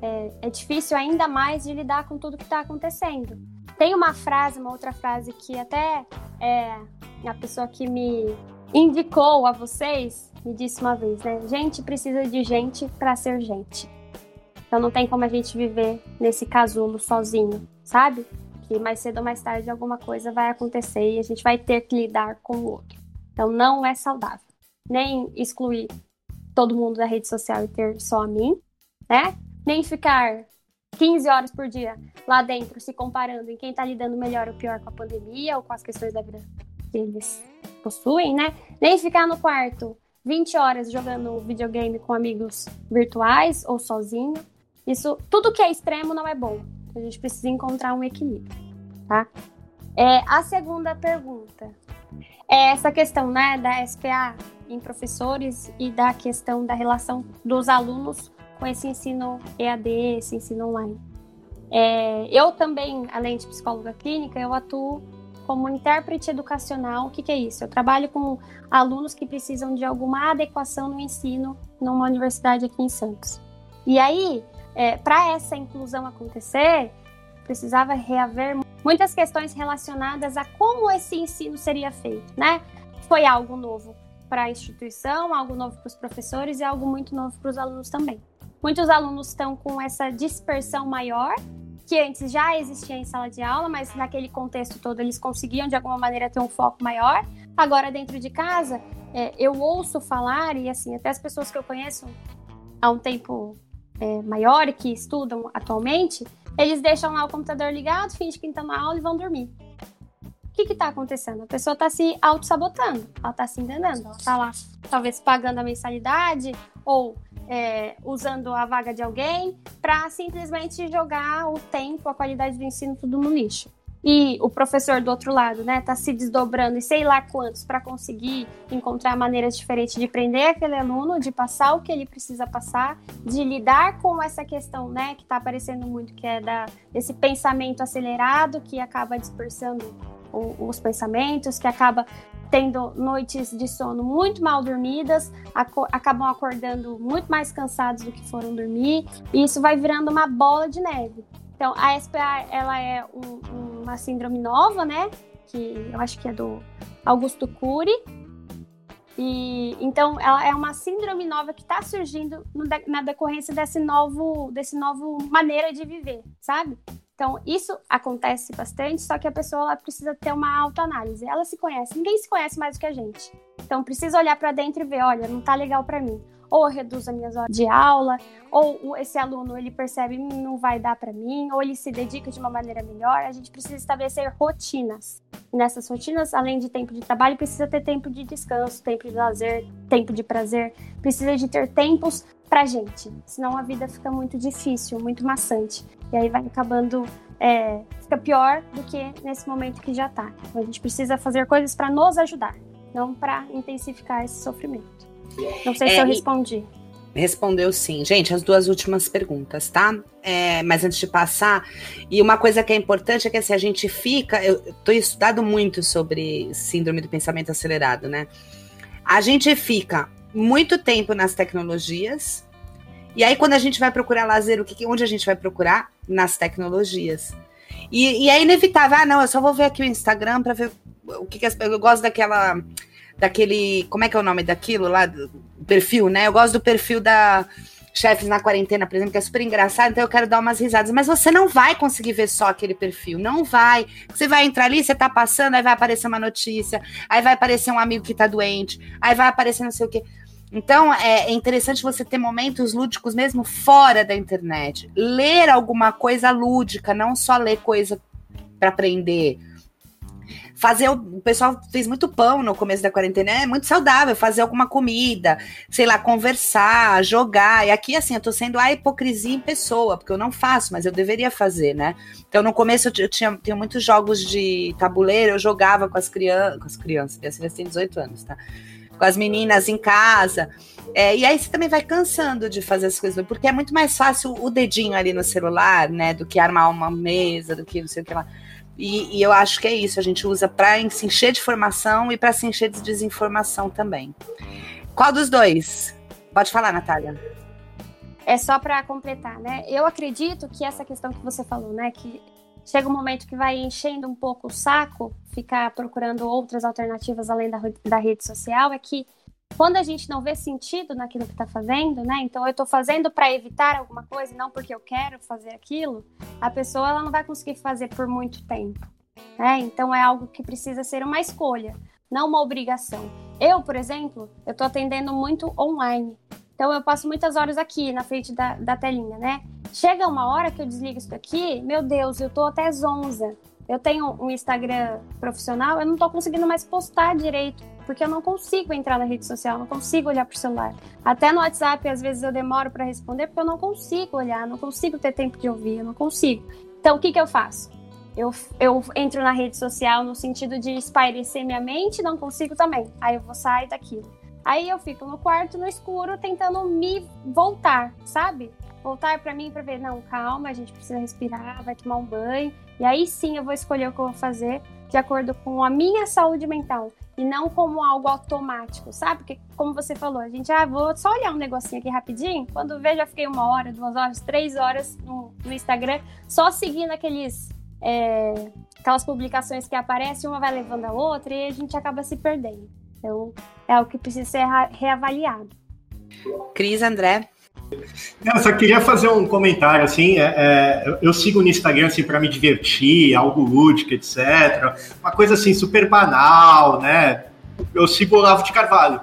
é, é difícil ainda mais de lidar com tudo que está acontecendo. Tem uma frase, uma outra frase que até é, a pessoa que me indicou a vocês me disse uma vez, né? Gente precisa de gente para ser gente. Então não tem como a gente viver nesse casulo sozinho, sabe? Que mais cedo ou mais tarde alguma coisa vai acontecer e a gente vai ter que lidar com o outro. Então não é saudável. Nem excluir todo mundo da rede social e ter só a mim, né? Nem ficar 15 horas por dia lá dentro, se comparando em quem está lidando melhor ou pior com a pandemia ou com as questões da vida que eles possuem, né? Nem ficar no quarto 20 horas jogando videogame com amigos virtuais ou sozinho. Isso, tudo que é extremo não é bom. A gente precisa encontrar um equilíbrio, tá? É, a segunda pergunta é essa questão, né, da SPA em professores e da questão da relação dos alunos com esse ensino EAD, esse ensino online. É, eu também, além de psicóloga clínica, eu atuo como intérprete educacional. O que, que, é isso? Eu trabalho com alunos que precisam de alguma adequação no ensino numa universidade aqui em Santos. E aí, é, para essa inclusão acontecer, precisava reaver muitas questões relacionadas a como esse ensino seria feito, né? Foi algo novo para a instituição, algo novo para os professores e algo muito novo para os alunos também. Muitos alunos estão com essa dispersão maior, que antes já existia em sala de aula, mas naquele contexto todo eles conseguiam de alguma maneira ter um foco maior. Agora, dentro de casa, é, eu ouço falar, e assim, até as pessoas que eu conheço há um tempo é, maior que estudam atualmente, eles deixam lá o computador ligado, fingem que estão na aula e vão dormir. O que está acontecendo? A pessoa está se auto-sabotando, ela está se enganando, ela está lá, talvez pagando a mensalidade ou é, usando a vaga de alguém para simplesmente jogar o tempo, a qualidade do ensino tudo no lixo e o professor do outro lado, né, tá se desdobrando e sei lá quantos para conseguir encontrar maneiras diferentes de prender aquele aluno, de passar o que ele precisa passar, de lidar com essa questão, né, que está aparecendo muito, que é da desse pensamento acelerado que acaba dispersando o, os pensamentos, que acaba tendo noites de sono muito mal dormidas, aco acabam acordando muito mais cansados do que foram dormir, e isso vai virando uma bola de neve. Então, a SPA, ela é um, uma síndrome nova, né? Que eu acho que é do Augusto Cury. E então ela é uma síndrome nova que está surgindo no, na decorrência desse novo, desse novo maneira de viver, sabe? Então isso acontece bastante, só que a pessoa ela precisa ter uma autoanálise. Ela se conhece, ninguém se conhece mais do que a gente. Então precisa olhar para dentro e ver, olha, não tá legal para mim ou eu reduzo as minhas horas de aula, ou esse aluno ele percebe hum, não vai dar para mim, ou ele se dedica de uma maneira melhor. A gente precisa estabelecer rotinas. Nessas rotinas, além de tempo de trabalho, precisa ter tempo de descanso, tempo de lazer, tempo de prazer, precisa de ter tempos pra gente. Senão a vida fica muito difícil, muito maçante. E aí vai acabando é, fica pior do que nesse momento que já tá. Então a gente precisa fazer coisas para nos ajudar, não para intensificar esse sofrimento. Não sei é, se eu respondi. Respondeu sim. Gente, as duas últimas perguntas, tá? É, mas antes de passar, e uma coisa que é importante é que assim, a gente fica. Eu tô estudado muito sobre síndrome do pensamento acelerado, né? A gente fica muito tempo nas tecnologias, e aí, quando a gente vai procurar lazer, o que, onde a gente vai procurar? Nas tecnologias. E, e é inevitável, ah, não, eu só vou ver aqui o Instagram para ver o que, que as, eu gosto daquela daquele. Como é que é o nome daquilo lá? Do perfil, né? Eu gosto do perfil da Chefes na Quarentena, por exemplo, que é super engraçado, então eu quero dar umas risadas. Mas você não vai conseguir ver só aquele perfil, não vai. Você vai entrar ali, você tá passando, aí vai aparecer uma notícia, aí vai aparecer um amigo que tá doente, aí vai aparecer não sei o quê. Então é, é interessante você ter momentos lúdicos mesmo fora da internet. Ler alguma coisa lúdica, não só ler coisa para aprender fazer o, pessoal fez muito pão no começo da quarentena, é muito saudável fazer alguma comida, sei lá, conversar, jogar. E aqui assim, eu tô sendo a hipocrisia em pessoa, porque eu não faço, mas eu deveria fazer, né? Então no começo eu, tinha, tinha muitos jogos de tabuleiro, eu jogava com as crianças, com as crianças, minhas filhas têm 18 anos, tá? Com as meninas em casa. É, e aí você também vai cansando de fazer as coisas, porque é muito mais fácil o dedinho ali no celular, né? Do que armar uma mesa, do que não sei o que lá. E, e, eu acho que é isso, a gente usa para se encher de informação e para se encher de desinformação também. Qual dos dois? Pode falar, Natália. É só para completar, né? Eu acredito que essa questão que você falou, né, que chega um momento que vai enchendo um pouco o saco, ficar procurando outras alternativas além da, da rede social, é que quando a gente não vê sentido naquilo que está fazendo, né? Então eu estou fazendo para evitar alguma coisa, não porque eu quero fazer aquilo, a pessoa ela não vai conseguir fazer por muito tempo, né? Então é algo que precisa ser uma escolha, não uma obrigação. Eu, por exemplo, eu estou atendendo muito online. Então eu passo muitas horas aqui na frente da, da telinha, né? Chega uma hora que eu desligo isso aqui, meu Deus, eu tô até zonza. Eu tenho um Instagram profissional, eu não tô conseguindo mais postar direito, porque eu não consigo entrar na rede social, não consigo olhar pro celular. Até no WhatsApp, às vezes eu demoro para responder, porque eu não consigo olhar, não consigo ter tempo de ouvir, eu não consigo. Então, o que que eu faço? Eu, eu entro na rede social no sentido de espairecer minha mente, não consigo também. Aí eu vou sair daquilo. Aí eu fico no quarto, no escuro, tentando me voltar, sabe? Voltar para mim para ver, não, calma, a gente precisa respirar, vai tomar um banho. E aí sim eu vou escolher o que eu vou fazer de acordo com a minha saúde mental e não como algo automático, sabe? Porque, como você falou, a gente, ah, vou só olhar um negocinho aqui rapidinho. Quando vejo, já fiquei uma hora, duas horas, três horas no, no Instagram, só seguindo aqueles. É, aquelas publicações que aparecem, uma vai levando a outra e a gente acaba se perdendo. Então, é algo que precisa ser reavaliado. Cris, André. Eu só queria fazer um comentário, assim, é, é, eu sigo no Instagram, assim, para me divertir, algo lúdico, etc. Uma coisa, assim, super banal, né? Eu sigo o Olavo de Carvalho.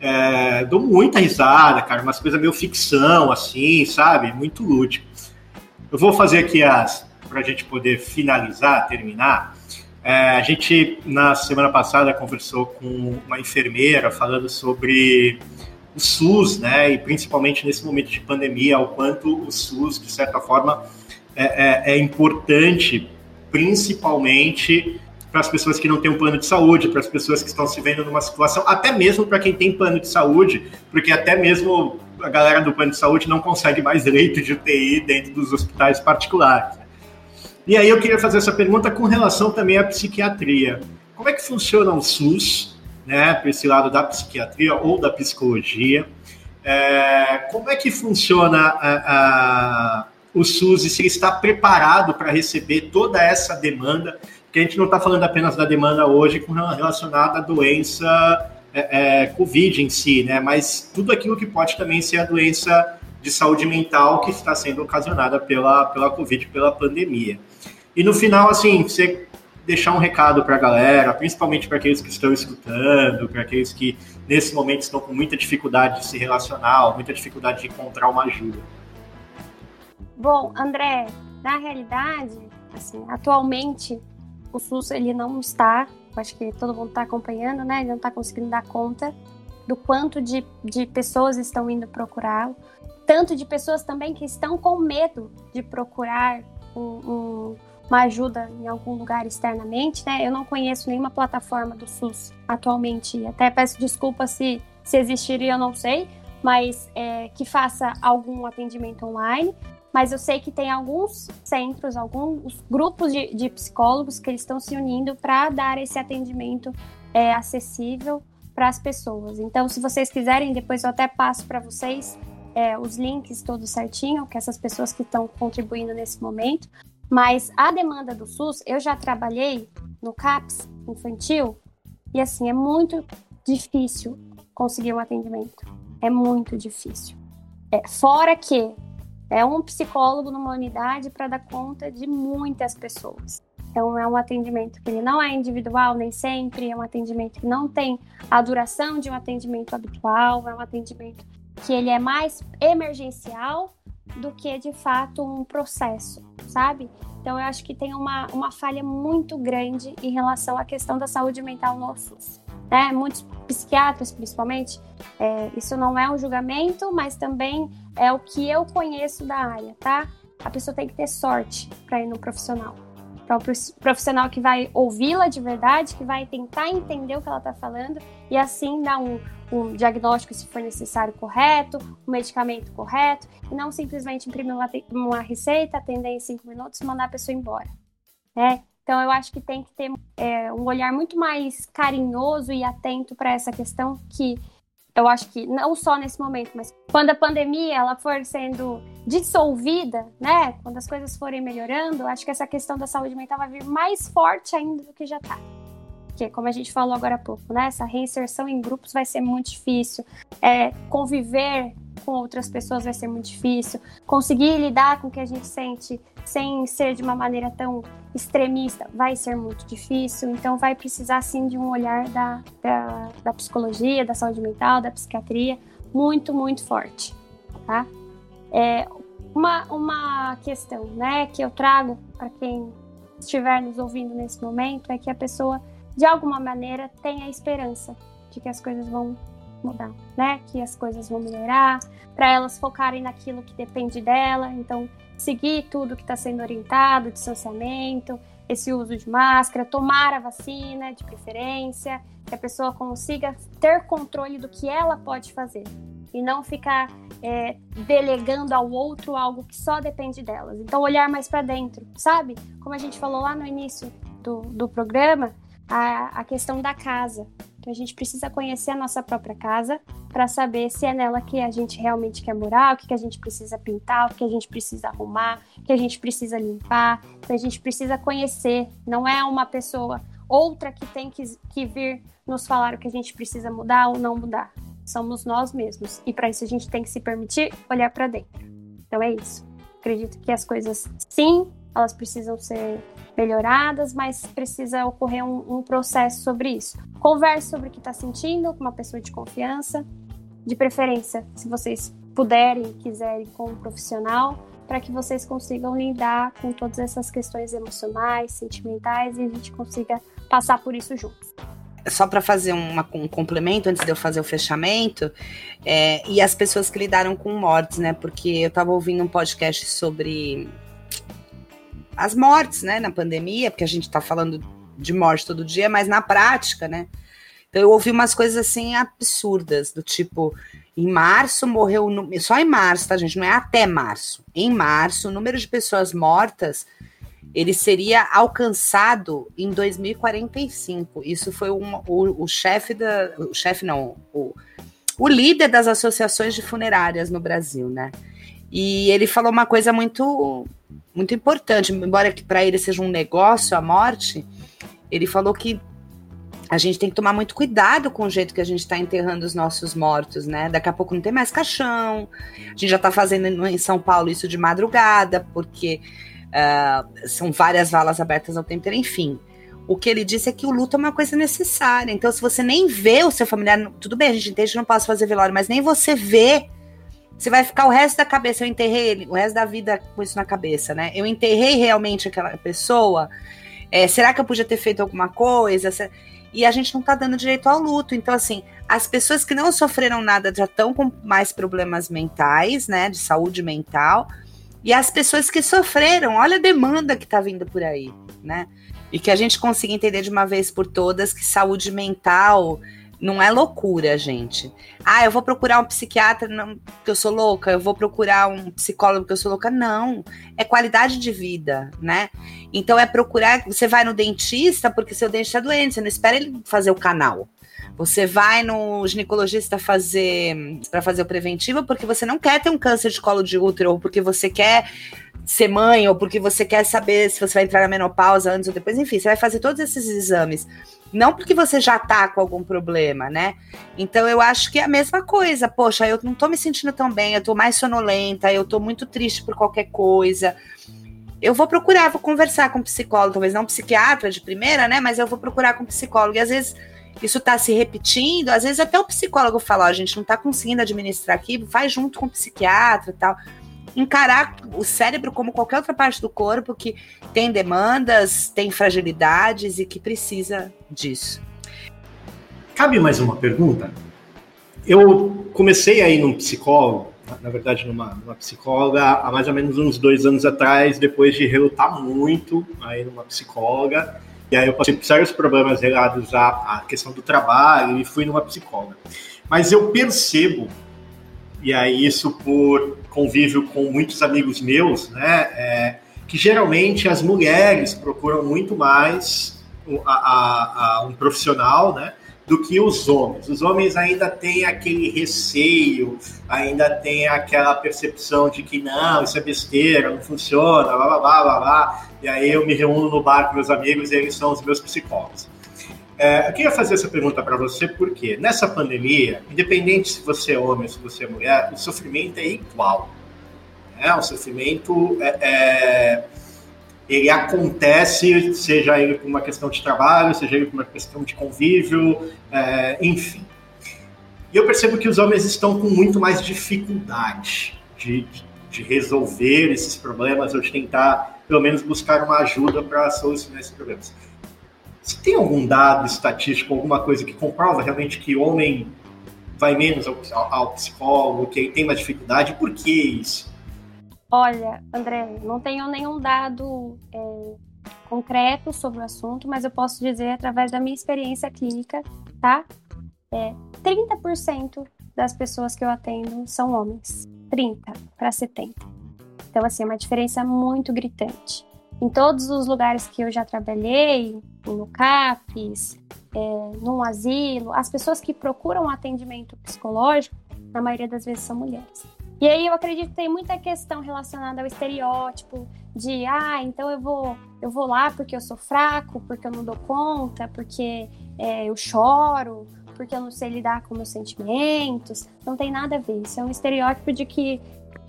É, dou muita risada, cara, umas coisas meio ficção, assim, sabe? Muito lúdico. Eu vou fazer aqui as, para a gente poder finalizar, terminar. É, a gente, na semana passada, conversou com uma enfermeira falando sobre o SUS, né, e principalmente nesse momento de pandemia, o quanto o SUS, de certa forma, é, é, é importante, principalmente para as pessoas que não têm um plano de saúde, para as pessoas que estão se vendo numa situação, até mesmo para quem tem plano de saúde, porque até mesmo a galera do plano de saúde não consegue mais leito de UTI dentro dos hospitais particulares. E aí eu queria fazer essa pergunta com relação também à psiquiatria. Como é que funciona o SUS, né, para esse lado da psiquiatria ou da psicologia? É, como é que funciona a, a, o SUS e se ele está preparado para receber toda essa demanda? Porque a gente não está falando apenas da demanda hoje relacionada à doença é, é, Covid em si, né? Mas tudo aquilo que pode também ser a doença de saúde mental que está sendo ocasionada pela, pela Covid, pela pandemia. E no final, assim, você deixar um recado para a galera, principalmente para aqueles que estão escutando, para aqueles que nesse momento estão com muita dificuldade de se relacionar, muita dificuldade de encontrar uma ajuda. Bom, André, na realidade, assim, atualmente o SUS ele não está, acho que todo mundo está acompanhando, né? Ele não está conseguindo dar conta do quanto de, de pessoas estão indo procurá-lo, tanto de pessoas também que estão com medo de procurar um, um uma ajuda em algum lugar externamente, né? Eu não conheço nenhuma plataforma do SUS atualmente. Até peço desculpa se, se existiria, eu não sei, mas é, que faça algum atendimento online. Mas eu sei que tem alguns centros, alguns grupos de, de psicólogos que eles estão se unindo para dar esse atendimento é, acessível para as pessoas. Então, se vocês quiserem, depois eu até passo para vocês é, os links todos certinho, que essas pessoas que estão contribuindo nesse momento, mas a demanda do SUS, eu já trabalhei no CAPS infantil e assim, é muito difícil conseguir um atendimento. É muito difícil. É, fora que é um psicólogo numa unidade para dar conta de muitas pessoas. Então, é um atendimento que ele não é individual nem sempre, é um atendimento que não tem a duração de um atendimento habitual, é um atendimento que ele é mais emergencial do que de fato um processo, sabe? Então eu acho que tem uma, uma falha muito grande em relação à questão da saúde mental no SUS. Né? Muitos psiquiatras, principalmente, é, isso não é um julgamento, mas também é o que eu conheço da área, tá? A pessoa tem que ter sorte para ir no profissional para o profissional que vai ouvi-la de verdade, que vai tentar entender o que ela está falando e assim dar um, um diagnóstico, se for necessário, correto, um medicamento correto, e não simplesmente imprimir uma, uma receita, atender em cinco minutos e mandar a pessoa embora. Né? Então, eu acho que tem que ter é, um olhar muito mais carinhoso e atento para essa questão que eu acho que não só nesse momento, mas quando a pandemia ela for sendo dissolvida, né? Quando as coisas forem melhorando, acho que essa questão da saúde mental vai vir mais forte ainda do que já está. Porque, como a gente falou agora há pouco, né? Essa reinserção em grupos vai ser muito difícil. É, conviver com outras pessoas vai ser muito difícil. Conseguir lidar com o que a gente sente sem ser de uma maneira tão extremista vai ser muito difícil. Então, vai precisar sim de um olhar da, da, da psicologia, da saúde mental, da psiquiatria, muito, muito forte, tá? É, uma, uma questão, né, que eu trago para quem estiver nos ouvindo nesse momento é que a pessoa, de alguma maneira, tenha esperança de que as coisas vão mudar, né? Que as coisas vão melhorar, para elas focarem naquilo que depende dela. Então, seguir tudo que está sendo orientado, distanciamento, esse uso de máscara, tomar a vacina de preferência, que a pessoa consiga ter controle do que ela pode fazer e não ficar é, delegando ao outro algo que só depende delas. Então, olhar mais para dentro, sabe? Como a gente falou lá no início do, do programa, a, a questão da casa. Então, a gente precisa conhecer a nossa própria casa para saber se é nela que a gente realmente quer morar, o que, que a gente precisa pintar, o que a gente precisa arrumar, o que a gente precisa limpar. Então, a gente precisa conhecer. Não é uma pessoa, outra que tem que, que vir nos falar o que a gente precisa mudar ou não mudar somos nós mesmos. E para isso a gente tem que se permitir olhar para dentro. Então é isso. Acredito que as coisas, sim, elas precisam ser melhoradas, mas precisa ocorrer um, um processo sobre isso. Converse sobre o que está sentindo com uma pessoa de confiança, de preferência, se vocês puderem quiserem, com um profissional, para que vocês consigam lidar com todas essas questões emocionais, sentimentais e a gente consiga passar por isso juntos só para fazer uma, um complemento antes de eu fazer o fechamento, é, e as pessoas que lidaram com mortes, né? Porque eu estava ouvindo um podcast sobre as mortes, né, na pandemia, porque a gente está falando de morte todo dia, mas na prática, né? Então eu ouvi umas coisas assim absurdas, do tipo, em março morreu, só em março, tá, gente? Não é até março. Em março, o número de pessoas mortas ele seria alcançado em 2045. Isso foi um, o, o chefe da. O chefe não, o, o líder das associações de funerárias no Brasil, né? E ele falou uma coisa muito, muito importante, embora que para ele seja um negócio a morte, ele falou que a gente tem que tomar muito cuidado com o jeito que a gente está enterrando os nossos mortos, né? Daqui a pouco não tem mais caixão. A gente já está fazendo em São Paulo isso de madrugada, porque Uh, são várias valas abertas ao tempo inteiro, enfim. O que ele disse é que o luto é uma coisa necessária. Então, se você nem vê o seu familiar, tudo bem, a gente entende que não posso fazer velório, mas nem você vê, você vai ficar o resto da cabeça. Eu enterrei ele, o resto da vida com isso na cabeça, né? Eu enterrei realmente aquela pessoa. É, será que eu podia ter feito alguma coisa? E a gente não tá dando direito ao luto. Então, assim, as pessoas que não sofreram nada já estão com mais problemas mentais, né? De saúde mental e as pessoas que sofreram, olha a demanda que está vindo por aí, né? E que a gente consiga entender de uma vez por todas que saúde mental não é loucura, gente. Ah, eu vou procurar um psiquiatra porque eu sou louca, eu vou procurar um psicólogo porque eu sou louca. Não, é qualidade de vida, né? Então é procurar. Você vai no dentista porque seu dente está doente, você não espera ele fazer o canal. Você vai no ginecologista fazer para fazer o preventivo porque você não quer ter um câncer de colo de útero, ou porque você quer ser mãe, ou porque você quer saber se você vai entrar na menopausa antes ou depois, enfim, você vai fazer todos esses exames. Não porque você já tá com algum problema, né? Então eu acho que é a mesma coisa. Poxa, eu não tô me sentindo tão bem, eu tô mais sonolenta, eu tô muito triste por qualquer coisa eu vou procurar, vou conversar com um psicólogo, talvez não um psiquiatra de primeira, né? Mas eu vou procurar com um psicólogo. E às vezes isso está se repetindo, às vezes até o psicólogo fala, a gente não está conseguindo administrar aqui, faz junto com o psiquiatra e tal. Encarar o cérebro como qualquer outra parte do corpo que tem demandas, tem fragilidades e que precisa disso. Cabe mais uma pergunta? Eu comecei aí num psicólogo, na verdade numa, numa psicóloga, há mais ou menos uns dois anos atrás, depois de relutar muito aí numa psicóloga, e aí eu passei por sérios problemas relados à, à questão do trabalho e fui numa psicóloga. Mas eu percebo, e aí isso por convívio com muitos amigos meus, né, é, que geralmente as mulheres procuram muito mais a, a, a um profissional, né, do que os homens. Os homens ainda têm aquele receio, ainda tem aquela percepção de que não, isso é besteira, não funciona, blá blá blá blá blá. E aí eu me reúno no bar com meus amigos e eles são os meus psicólogos. É, eu queria fazer essa pergunta para você porque nessa pandemia, independente se você é homem ou se você é mulher, o sofrimento é igual. Né? O sofrimento é, é ele acontece, seja ele por uma questão de trabalho, seja ele por uma questão de convívio, é, enfim. E eu percebo que os homens estão com muito mais dificuldade de, de resolver esses problemas ou de tentar, pelo menos, buscar uma ajuda para solucionar esses problemas. Você tem algum dado estatístico, alguma coisa que comprova realmente que homem vai menos ao, ao psicólogo, que tem mais dificuldade? Por que isso? Olha, André, não tenho nenhum dado é, concreto sobre o assunto, mas eu posso dizer através da minha experiência clínica, tá? É, 30% das pessoas que eu atendo são homens. 30 para 70. Então, assim, é uma diferença muito gritante. Em todos os lugares que eu já trabalhei, no CAPES, é, num asilo, as pessoas que procuram atendimento psicológico, na maioria das vezes são mulheres. E aí eu acredito que tem muita questão relacionada ao estereótipo de, ah, então eu vou, eu vou lá porque eu sou fraco, porque eu não dou conta, porque é, eu choro, porque eu não sei lidar com meus sentimentos. Não tem nada a ver. Isso é um estereótipo de que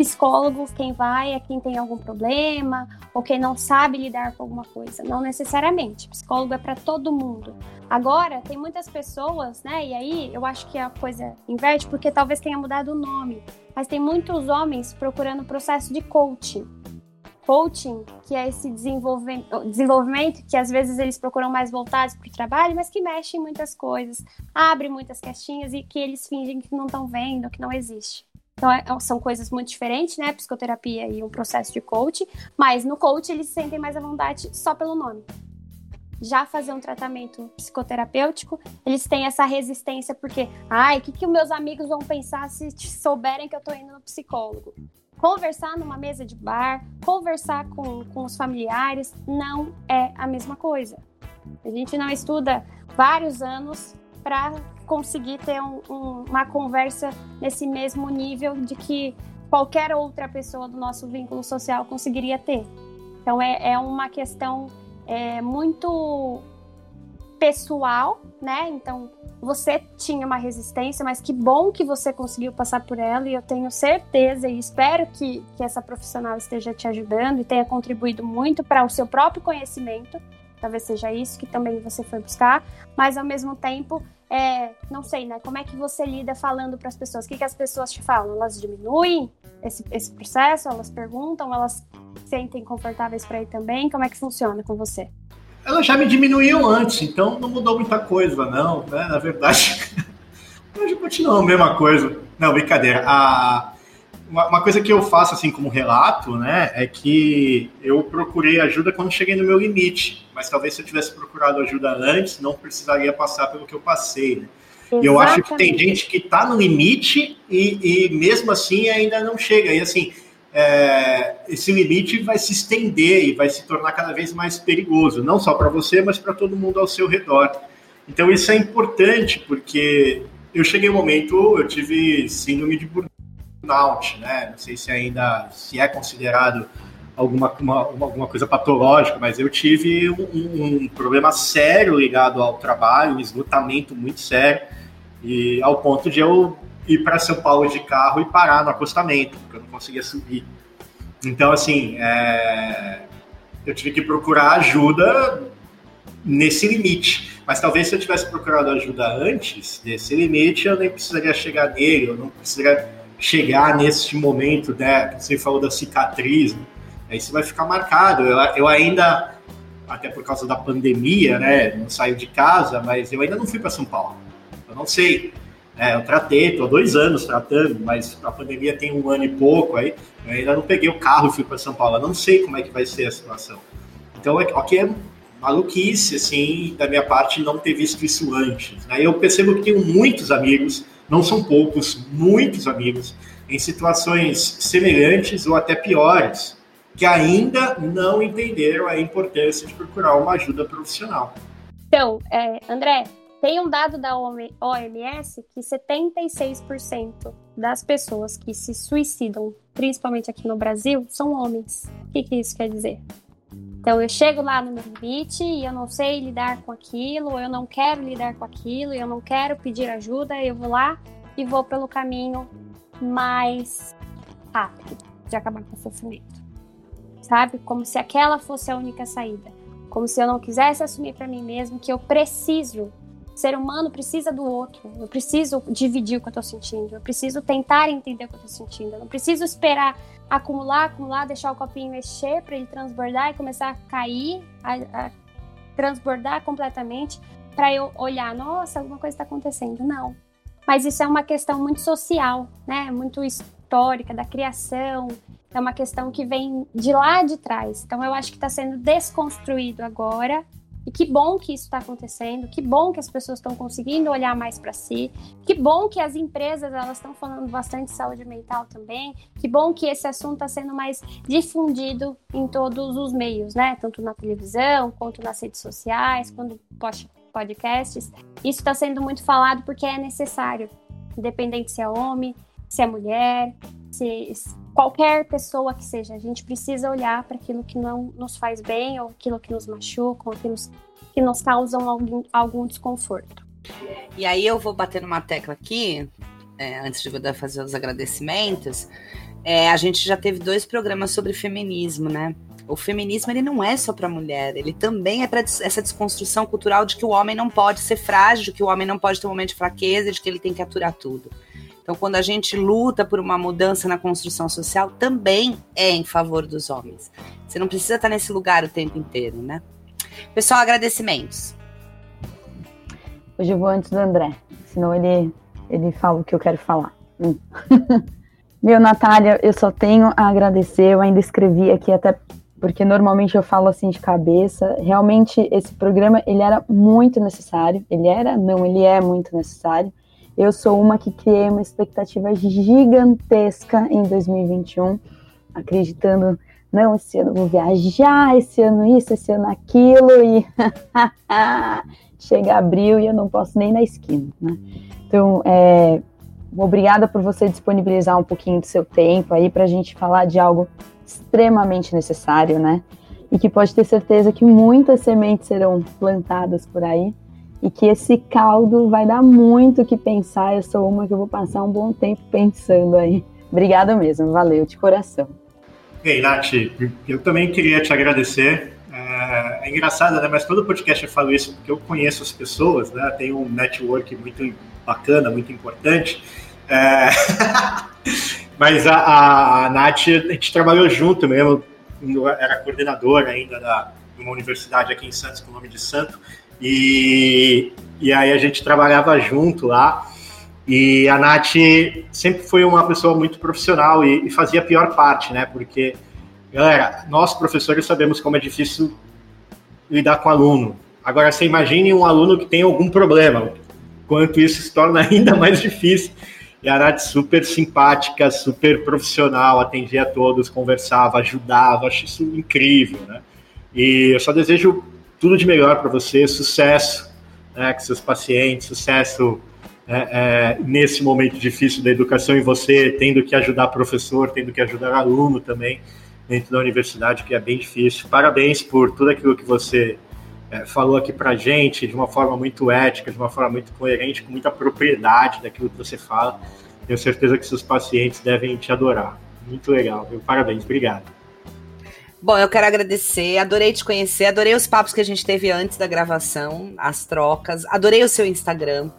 psicólogo, quem vai é quem tem algum problema ou quem não sabe lidar com alguma coisa. Não necessariamente. Psicólogo é para todo mundo. Agora, tem muitas pessoas, né? E aí eu acho que a coisa inverte porque talvez tenha mudado o nome. Mas tem muitos homens procurando o processo de coaching. Coaching, que é esse desenvolvimento que às vezes eles procuram mais voltados para o trabalho, mas que mexe em muitas coisas, abre muitas caixinhas e que eles fingem que não estão vendo, que não existe. Então, é, são coisas muito diferentes, né? Psicoterapia e um processo de coach. Mas no coach, eles se sentem mais à vontade só pelo nome. Já fazer um tratamento psicoterapêutico, eles têm essa resistência porque, ai, o que, que meus amigos vão pensar se souberem que eu tô indo no psicólogo? Conversar numa mesa de bar, conversar com, com os familiares, não é a mesma coisa. A gente não estuda vários anos para conseguir ter um, um, uma conversa nesse mesmo nível de que qualquer outra pessoa do nosso vínculo social conseguiria ter. Então é, é uma questão é, muito pessoal, né? Então você tinha uma resistência, mas que bom que você conseguiu passar por ela e eu tenho certeza e espero que, que essa profissional esteja te ajudando e tenha contribuído muito para o seu próprio conhecimento. Talvez seja isso que também você foi buscar, mas ao mesmo tempo é, não sei, né? Como é que você lida falando para as pessoas? O que, que as pessoas te falam? Elas diminuem esse, esse processo? Elas perguntam? Elas sentem confortáveis para ir também? Como é que funciona com você? Ela já me diminuiu antes, então não mudou muita coisa, não. Né? Na verdade, hoje continua a mesma coisa. Não, brincadeira. A, uma, uma, coisa que eu faço assim como relato, né, é que eu procurei ajuda quando cheguei no meu limite, mas talvez se eu tivesse procurado ajuda antes, não precisaria passar pelo que eu passei, né? E eu acho que tem gente que está no limite e, e, mesmo assim ainda não chega. E assim, é, esse limite vai se estender e vai se tornar cada vez mais perigoso, não só para você, mas para todo mundo ao seu redor. Então isso é importante, porque eu cheguei um momento, eu tive síndrome de burnout burnout, né? Não sei se ainda se é considerado alguma, uma, alguma coisa patológica, mas eu tive um, um, problema sério ligado ao trabalho, um esgotamento muito sério, e ao ponto de eu ir para São Paulo de carro e parar no acostamento, porque eu não conseguia subir. Então, assim, é... eu tive que procurar ajuda nesse limite. Mas talvez se eu tivesse procurado ajuda antes desse limite, eu nem precisaria chegar nele, eu não precisaria chegar nesse momento, né? Você falou da cicatriz, aí você vai ficar marcado. Eu, eu ainda, até por causa da pandemia, né? Não saio de casa, mas eu ainda não fui para São Paulo. Eu não sei. É, eu tratei, estou dois anos tratando, mas a pandemia tem um ano e pouco aí. Eu ainda não peguei o carro e fui para São Paulo. Eu não sei como é que vai ser a situação. Então, é, aqui é maluquice, assim, da minha parte não ter visto isso antes. Né? Eu percebo que tenho muitos amigos não são poucos, muitos amigos, em situações semelhantes ou até piores, que ainda não entenderam a importância de procurar uma ajuda profissional. Então, é, André, tem um dado da OMS que 76% das pessoas que se suicidam, principalmente aqui no Brasil, são homens. O que, que isso quer dizer? Então eu chego lá no meu limite e eu não sei lidar com aquilo, eu não quero lidar com aquilo, eu não quero pedir ajuda, eu vou lá e vou pelo caminho mais rápido de acabar com o sofrimento. Sabe? Como se aquela fosse a única saída. Como se eu não quisesse assumir para mim mesmo que eu preciso ser humano precisa do outro. Eu preciso dividir o que eu tô sentindo. Eu preciso tentar entender o que eu tô sentindo. Eu não preciso esperar acumular, acumular, deixar o copinho mexer para ele transbordar e começar a cair, a, a transbordar completamente para eu olhar, nossa, alguma coisa está acontecendo. Não. Mas isso é uma questão muito social, né? Muito histórica da criação. É uma questão que vem de lá de trás. Então eu acho que está sendo desconstruído agora e que bom que isso está acontecendo, que bom que as pessoas estão conseguindo olhar mais para si, que bom que as empresas elas estão falando bastante de saúde mental também, que bom que esse assunto está sendo mais difundido em todos os meios, né? Tanto na televisão, quanto nas redes sociais, quando podcasts. Isso está sendo muito falado porque é necessário, independente se é homem, se é mulher, se qualquer pessoa que seja, a gente precisa olhar para aquilo que não nos faz bem, ou aquilo que nos machuca, ou aquilo que nos causam algum, algum desconforto. E aí eu vou bater numa tecla aqui, é, antes de eu fazer os agradecimentos. É, a gente já teve dois programas sobre feminismo, né? O feminismo ele não é só para mulher, ele também é para essa desconstrução cultural de que o homem não pode ser frágil, de que o homem não pode ter um momento de fraqueza, de que ele tem que aturar tudo. Então, quando a gente luta por uma mudança na construção social, também é em favor dos homens. Você não precisa estar nesse lugar o tempo inteiro, né? Pessoal, agradecimentos. Hoje eu vou antes do André, senão ele, ele fala o que eu quero falar. Hum. Meu, Natália, eu só tenho a agradecer. Eu ainda escrevi aqui até porque normalmente eu falo assim de cabeça. Realmente esse programa ele era muito necessário. Ele era, não, ele é muito necessário. Eu sou uma que criei uma expectativa gigantesca em 2021, acreditando, não, esse ano vou viajar, esse ano isso, esse ano aquilo, e chega abril e eu não posso nem na esquina, né? Então, é, obrigada por você disponibilizar um pouquinho do seu tempo aí para a gente falar de algo extremamente necessário, né? E que pode ter certeza que muitas sementes serão plantadas por aí e que esse caldo vai dar muito o que pensar. Eu sou uma que eu vou passar um bom tempo pensando aí. Obrigada mesmo, valeu de coração. Ei, Nath, eu também queria te agradecer. É, é engraçado, né? Mas todo podcast eu falo isso porque eu conheço as pessoas, né? Tenho um network muito bacana, muito importante. É... mas a, a, a Nath, a gente trabalhou junto mesmo, era coordenadora ainda da, de uma universidade aqui em Santos, com o nome de Santo. E, e aí a gente trabalhava junto lá. E a Nath sempre foi uma pessoa muito profissional e, e fazia a pior parte, né? Porque, galera, nós professores sabemos como é difícil lidar com aluno. Agora, você imagine um aluno que tem algum problema, quanto isso se torna ainda mais difícil. E a Nath super simpática, super profissional, atendia a todos, conversava, ajudava, acho isso incrível, né? E eu só desejo tudo de melhor para você, sucesso né, com seus pacientes, sucesso é, é, nesse momento difícil da educação e você tendo que ajudar professor, tendo que ajudar aluno também dentro da universidade, que é bem difícil. Parabéns por tudo aquilo que você é, falou aqui para gente, de uma forma muito ética, de uma forma muito coerente, com muita propriedade daquilo que você fala. Tenho certeza que seus pacientes devem te adorar. Muito legal, viu? Parabéns, obrigado. Bom, eu quero agradecer, adorei te conhecer, adorei os papos que a gente teve antes da gravação, as trocas, adorei o seu Instagram.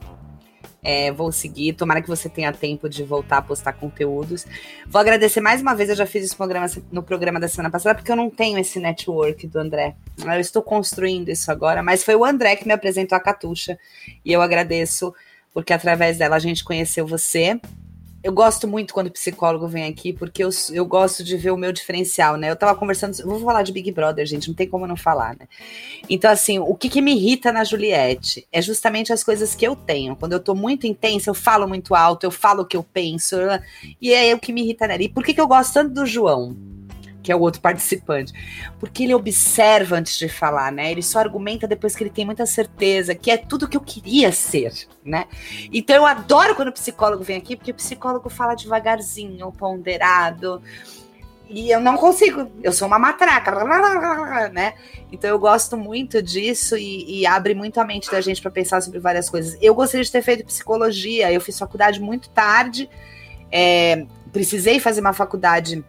É, vou seguir, tomara que você tenha tempo de voltar a postar conteúdos. Vou agradecer mais uma vez, eu já fiz esse programa no programa da semana passada, porque eu não tenho esse network do André. Eu estou construindo isso agora, mas foi o André que me apresentou a Catuxa. E eu agradeço, porque através dela a gente conheceu você eu gosto muito quando o psicólogo vem aqui, porque eu, eu gosto de ver o meu diferencial, né? Eu tava conversando, vou falar de Big Brother, gente, não tem como não falar, né? Então, assim, o que, que me irrita na Juliette é justamente as coisas que eu tenho. Quando eu tô muito intensa, eu falo muito alto, eu falo o que eu penso, e é o que me irrita nela. E por que, que eu gosto tanto do João? Que é o outro participante. Porque ele observa antes de falar, né? Ele só argumenta depois que ele tem muita certeza que é tudo que eu queria ser, né? Então eu adoro quando o psicólogo vem aqui, porque o psicólogo fala devagarzinho, ponderado. E eu não consigo, eu sou uma matraca, né? Então eu gosto muito disso e, e abre muito a mente da gente para pensar sobre várias coisas. Eu gostaria de ter feito psicologia, eu fiz faculdade muito tarde, é, precisei fazer uma faculdade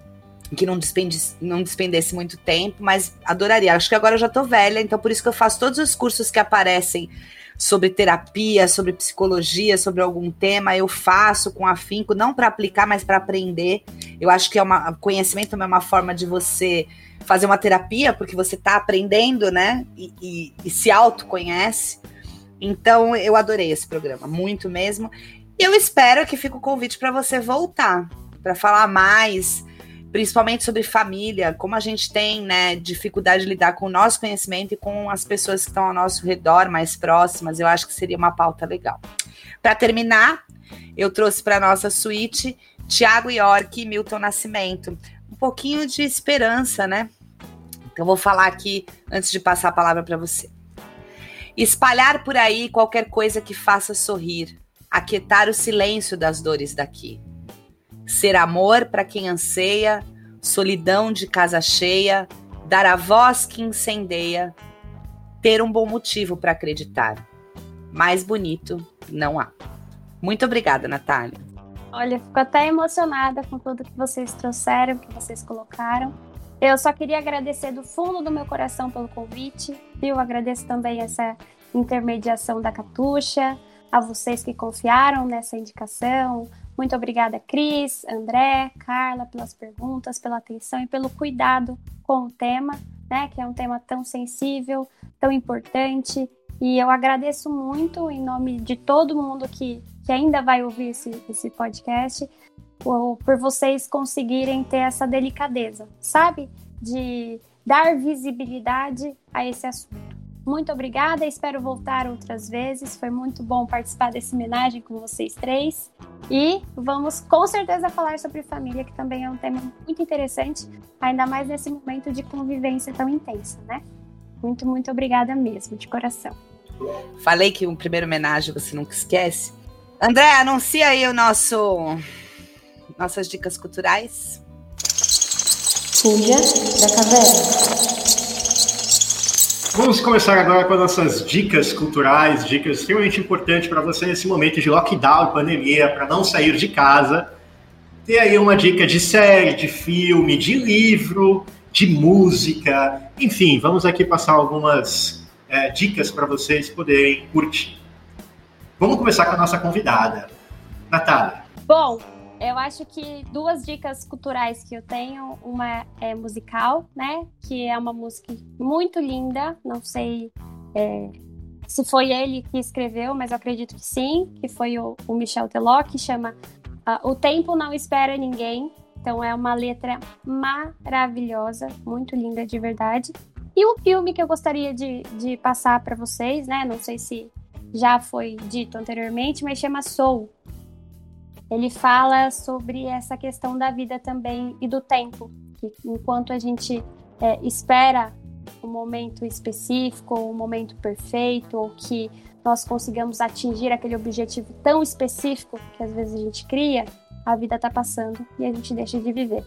que não, despendesse, não despendesse muito tempo, mas adoraria. Acho que agora eu já tô velha, então por isso que eu faço todos os cursos que aparecem sobre terapia, sobre psicologia, sobre algum tema, eu faço com afinco, não para aplicar, mas para aprender. Eu acho que é uma conhecimento é uma forma de você fazer uma terapia, porque você está aprendendo, né? E, e, e se autoconhece. Então, eu adorei esse programa, muito mesmo. E eu espero que fique o convite para você voltar, para falar mais, principalmente sobre família, como a gente tem, né, dificuldade de lidar com o nosso conhecimento e com as pessoas que estão ao nosso redor, mais próximas. Eu acho que seria uma pauta legal. Para terminar, eu trouxe para nossa suíte Tiago York e Milton Nascimento. Um pouquinho de esperança, né? Então, vou falar aqui antes de passar a palavra para você. Espalhar por aí qualquer coisa que faça sorrir, aquietar o silêncio das dores daqui. Ser amor para quem anseia, solidão de casa cheia, dar a voz que incendeia, ter um bom motivo para acreditar. Mais bonito não há. Muito obrigada, Natália. Olha, fico até emocionada com tudo que vocês trouxeram, que vocês colocaram. Eu só queria agradecer do fundo do meu coração pelo convite, Eu Agradeço também essa intermediação da Catuxa, a vocês que confiaram nessa indicação. Muito obrigada, Cris, André, Carla, pelas perguntas, pela atenção e pelo cuidado com o tema, né, que é um tema tão sensível, tão importante. E eu agradeço muito, em nome de todo mundo que, que ainda vai ouvir esse, esse podcast, por, por vocês conseguirem ter essa delicadeza, sabe? De dar visibilidade a esse assunto. Muito obrigada, espero voltar outras vezes. Foi muito bom participar dessa homenagem com vocês três. E vamos com certeza falar sobre família, que também é um tema muito interessante, ainda mais nesse momento de convivência tão intensa, né? Muito, muito obrigada mesmo, de coração. Falei que um primeiro homenagem você nunca esquece. André, anuncia aí o nosso nossas dicas culturais. Fuga da caverna. Vamos começar agora com as nossas dicas culturais, dicas extremamente importantes para você nesse momento de lockdown pandemia, para não sair de casa. Tem aí uma dica de série, de filme, de livro, de música, enfim, vamos aqui passar algumas é, dicas para vocês poderem curtir. Vamos começar com a nossa convidada, Natália. Bom, eu acho que duas dicas culturais que eu tenho, uma é musical, né? Que é uma música muito linda, não sei é, se foi ele que escreveu, mas eu acredito que sim, que foi o, o Michel Teló, que chama uh, O Tempo Não Espera Ninguém. Então é uma letra maravilhosa, muito linda de verdade. E um filme que eu gostaria de, de passar para vocês, né? Não sei se já foi dito anteriormente, mas chama Soul ele fala sobre essa questão da vida também e do tempo, que enquanto a gente é, espera um momento específico, um momento perfeito, ou que nós consigamos atingir aquele objetivo tão específico que às vezes a gente cria, a vida está passando e a gente deixa de viver.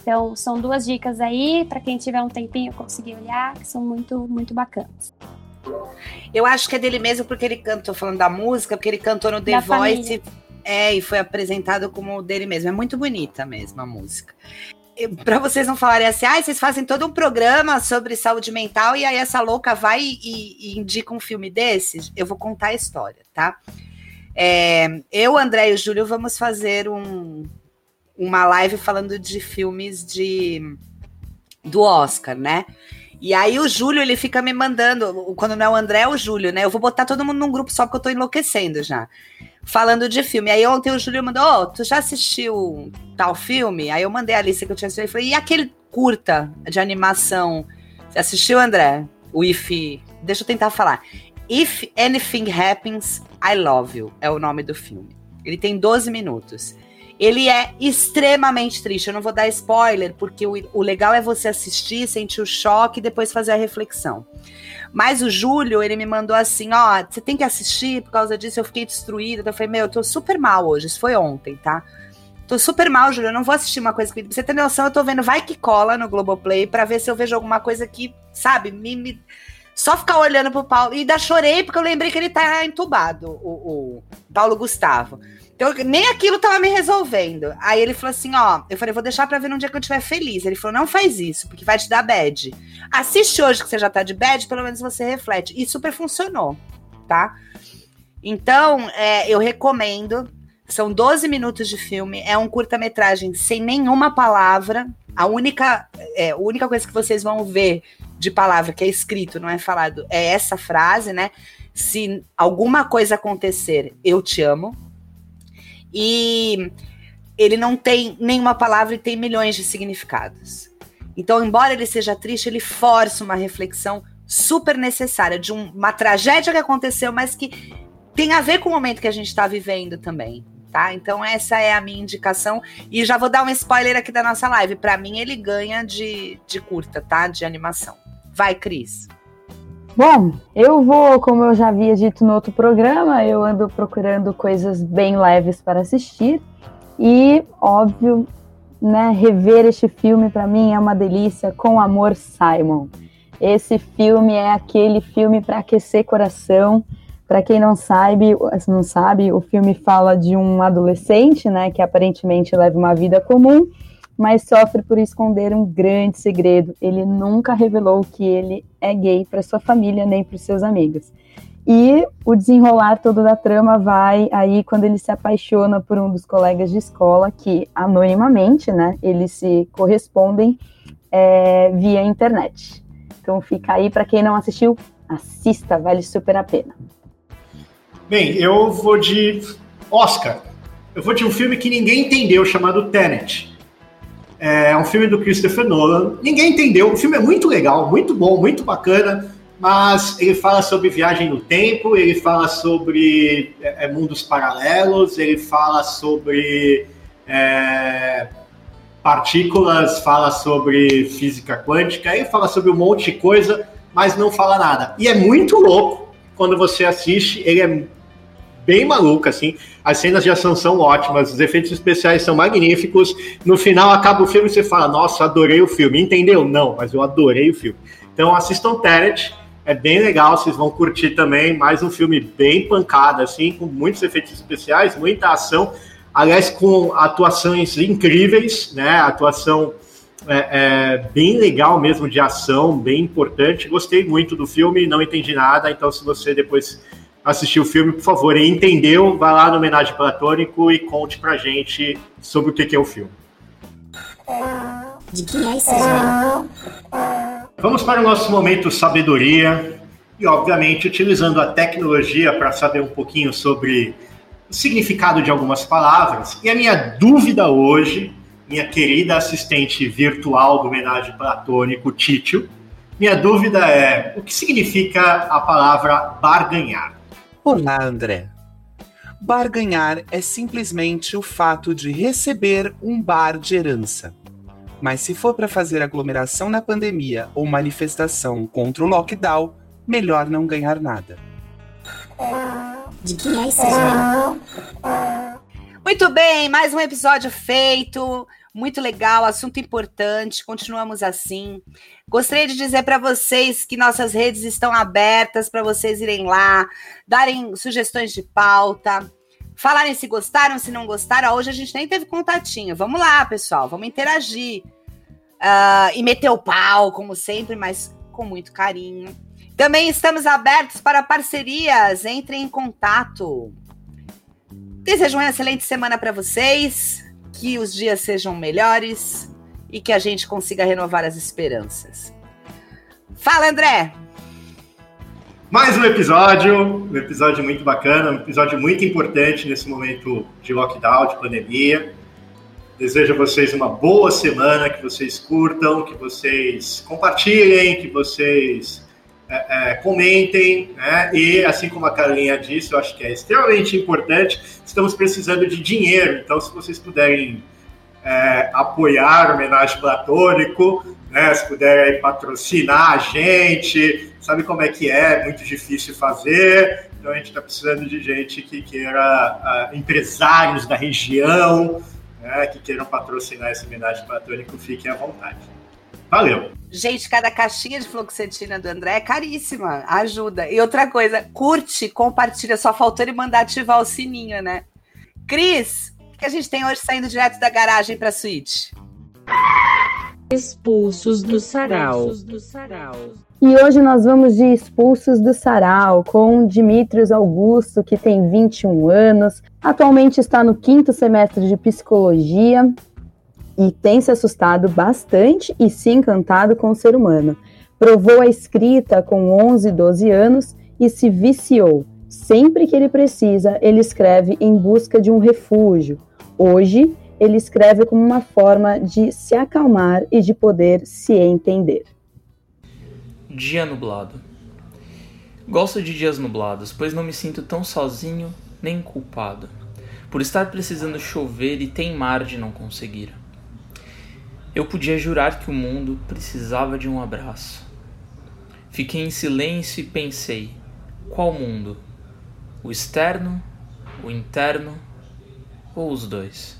Então, são duas dicas aí para quem tiver um tempinho conseguir olhar, que são muito, muito bacanas. Eu acho que é dele mesmo porque ele cantou, falando da música, porque ele cantou no The da Voice família. É, e foi apresentado como dele mesmo. É muito bonita mesmo a música. Para vocês não falarem assim, ah, vocês fazem todo um programa sobre saúde mental e aí essa louca vai e, e indica um filme desses, eu vou contar a história, tá? É, eu, André e o Júlio vamos fazer um, uma live falando de filmes de do Oscar, né? E aí o Júlio, ele fica me mandando, quando não é o André, é o Júlio, né? Eu vou botar todo mundo num grupo só porque eu tô enlouquecendo já falando de filme. Aí ontem o Júlio mandou: oh, tu já assistiu tal filme? Aí eu mandei a lista que eu tinha assistido e falei: e aquele curta de animação? Você assistiu, André? O If. Deixa eu tentar falar. If Anything Happens, I Love You é o nome do filme. Ele tem 12 minutos. Ele é extremamente triste. Eu não vou dar spoiler, porque o, o legal é você assistir, sentir o choque e depois fazer a reflexão. Mas o Júlio, ele me mandou assim: ó, você tem que assistir, por causa disso eu fiquei destruída. Então eu falei: meu, eu tô super mal hoje. Isso foi ontem, tá? Tô super mal, Júlio. Eu não vou assistir uma coisa que. Você ter noção, eu tô vendo Vai Que Cola no Globoplay pra ver se eu vejo alguma coisa que, sabe, me. me... Só ficar olhando pro Paulo. E ainda chorei porque eu lembrei que ele tá entubado, o, o Paulo Gustavo. Então, nem aquilo tava me resolvendo. Aí ele falou assim: ó, eu falei, vou deixar pra ver num dia que eu estiver feliz. Ele falou: não faz isso, porque vai te dar bad. Assiste hoje que você já tá de bad, pelo menos você reflete. E super funcionou. tá? Então, é, eu recomendo. São 12 minutos de filme. É um curta-metragem sem nenhuma palavra. A única, é, a única coisa que vocês vão ver de palavra que é escrito, não é falado, é essa frase, né? Se alguma coisa acontecer, eu te amo. E ele não tem nenhuma palavra e tem milhões de significados. Então, embora ele seja triste, ele força uma reflexão super necessária de um, uma tragédia que aconteceu, mas que tem a ver com o momento que a gente está vivendo também. Tá? Então essa é a minha indicação e já vou dar um spoiler aqui da nossa live. Para mim ele ganha de, de curta, tá? De animação. Vai, Cris. Bom, eu vou, como eu já havia dito no outro programa, eu ando procurando coisas bem leves para assistir e, óbvio, né, rever este filme para mim é uma delícia com Amor Simon. Esse filme é aquele filme para aquecer coração. Para quem não sabe, não sabe, o filme fala de um adolescente, né, que aparentemente leva uma vida comum, mas sofre por esconder um grande segredo. Ele nunca revelou que ele é gay para sua família nem para seus amigos. E o desenrolar todo da trama vai aí quando ele se apaixona por um dos colegas de escola que anonimamente, né, eles se correspondem é, via internet. Então fica aí para quem não assistiu, assista, vale super a pena. Bem, eu vou de Oscar. Eu vou de um filme que ninguém entendeu, chamado Tenet. É um filme do Christopher Nolan. Ninguém entendeu. O filme é muito legal, muito bom, muito bacana, mas ele fala sobre viagem no tempo, ele fala sobre é, é mundos paralelos, ele fala sobre é, partículas, fala sobre física quântica, ele fala sobre um monte de coisa, mas não fala nada. E é muito louco quando você assiste, ele é bem maluco, assim. As cenas de ação são ótimas, os efeitos especiais são magníficos. No final, acaba o filme e você fala, nossa, adorei o filme. Entendeu? Não, mas eu adorei o filme. Então assistam Tenet, é bem legal, vocês vão curtir também. Mais um filme bem pancada, assim, com muitos efeitos especiais, muita ação. Aliás, com atuações incríveis, né? Atuação é, é, bem legal mesmo de ação, bem importante. Gostei muito do filme, não entendi nada, então se você depois assistir o filme, por favor, e entendeu, vá lá no Homenagem Platônico e conte pra gente sobre o que, que é o filme. De quem é esse Vamos para o nosso momento sabedoria e, obviamente, utilizando a tecnologia para saber um pouquinho sobre o significado de algumas palavras. E a minha dúvida hoje, minha querida assistente virtual do Homenagem Platônico, Títio, minha dúvida é o que significa a palavra barganhar? Olá, André. Barganhar é simplesmente o fato de receber um bar de herança. Mas se for para fazer aglomeração na pandemia ou manifestação contra o lockdown, melhor não ganhar nada. De que é isso, Muito bem, mais um episódio feito. Muito legal, assunto importante. Continuamos assim. Gostaria de dizer para vocês que nossas redes estão abertas para vocês irem lá, darem sugestões de pauta, falarem se gostaram, se não gostaram. Hoje a gente nem teve contatinho. Vamos lá, pessoal, vamos interagir. Uh, e meter o pau, como sempre, mas com muito carinho. Também estamos abertos para parcerias. Entrem em contato. Desejo uma excelente semana para vocês que os dias sejam melhores e que a gente consiga renovar as esperanças. Fala, André! Mais um episódio, um episódio muito bacana, um episódio muito importante nesse momento de lockdown, de pandemia. Desejo a vocês uma boa semana, que vocês curtam, que vocês compartilhem, que vocês é, é, comentem, né? E assim como a Carlinha disse, eu acho que é extremamente importante. Estamos precisando de dinheiro, então se vocês puderem é, apoiar o homenagem platônico, né? Se puderem patrocinar a gente, sabe como é que é? Muito difícil fazer. Então a gente está precisando de gente que queira empresários da região, né? Que queiram patrocinar esse homenagem platônico, fiquem à vontade. Valeu. Gente, cada caixinha de fluoxetina do André é caríssima. Ajuda. E outra coisa, curte, compartilha. Só faltou ele mandar ativar o sininho, né? Cris, o que a gente tem hoje saindo direto da garagem para a suíte? Expulsos do sarau. E hoje nós vamos de Expulsos do Sarau com Dimitrios Augusto, que tem 21 anos, atualmente está no quinto semestre de psicologia e tem se assustado bastante e se encantado com o ser humano. Provou a escrita com 11, 12 anos e se viciou. Sempre que ele precisa, ele escreve em busca de um refúgio. Hoje, ele escreve como uma forma de se acalmar e de poder se entender. Dia nublado. Gosto de dias nublados, pois não me sinto tão sozinho nem culpado, por estar precisando chover e teimar de não conseguir. Eu podia jurar que o mundo precisava de um abraço. Fiquei em silêncio e pensei: qual mundo? O externo, o interno ou os dois?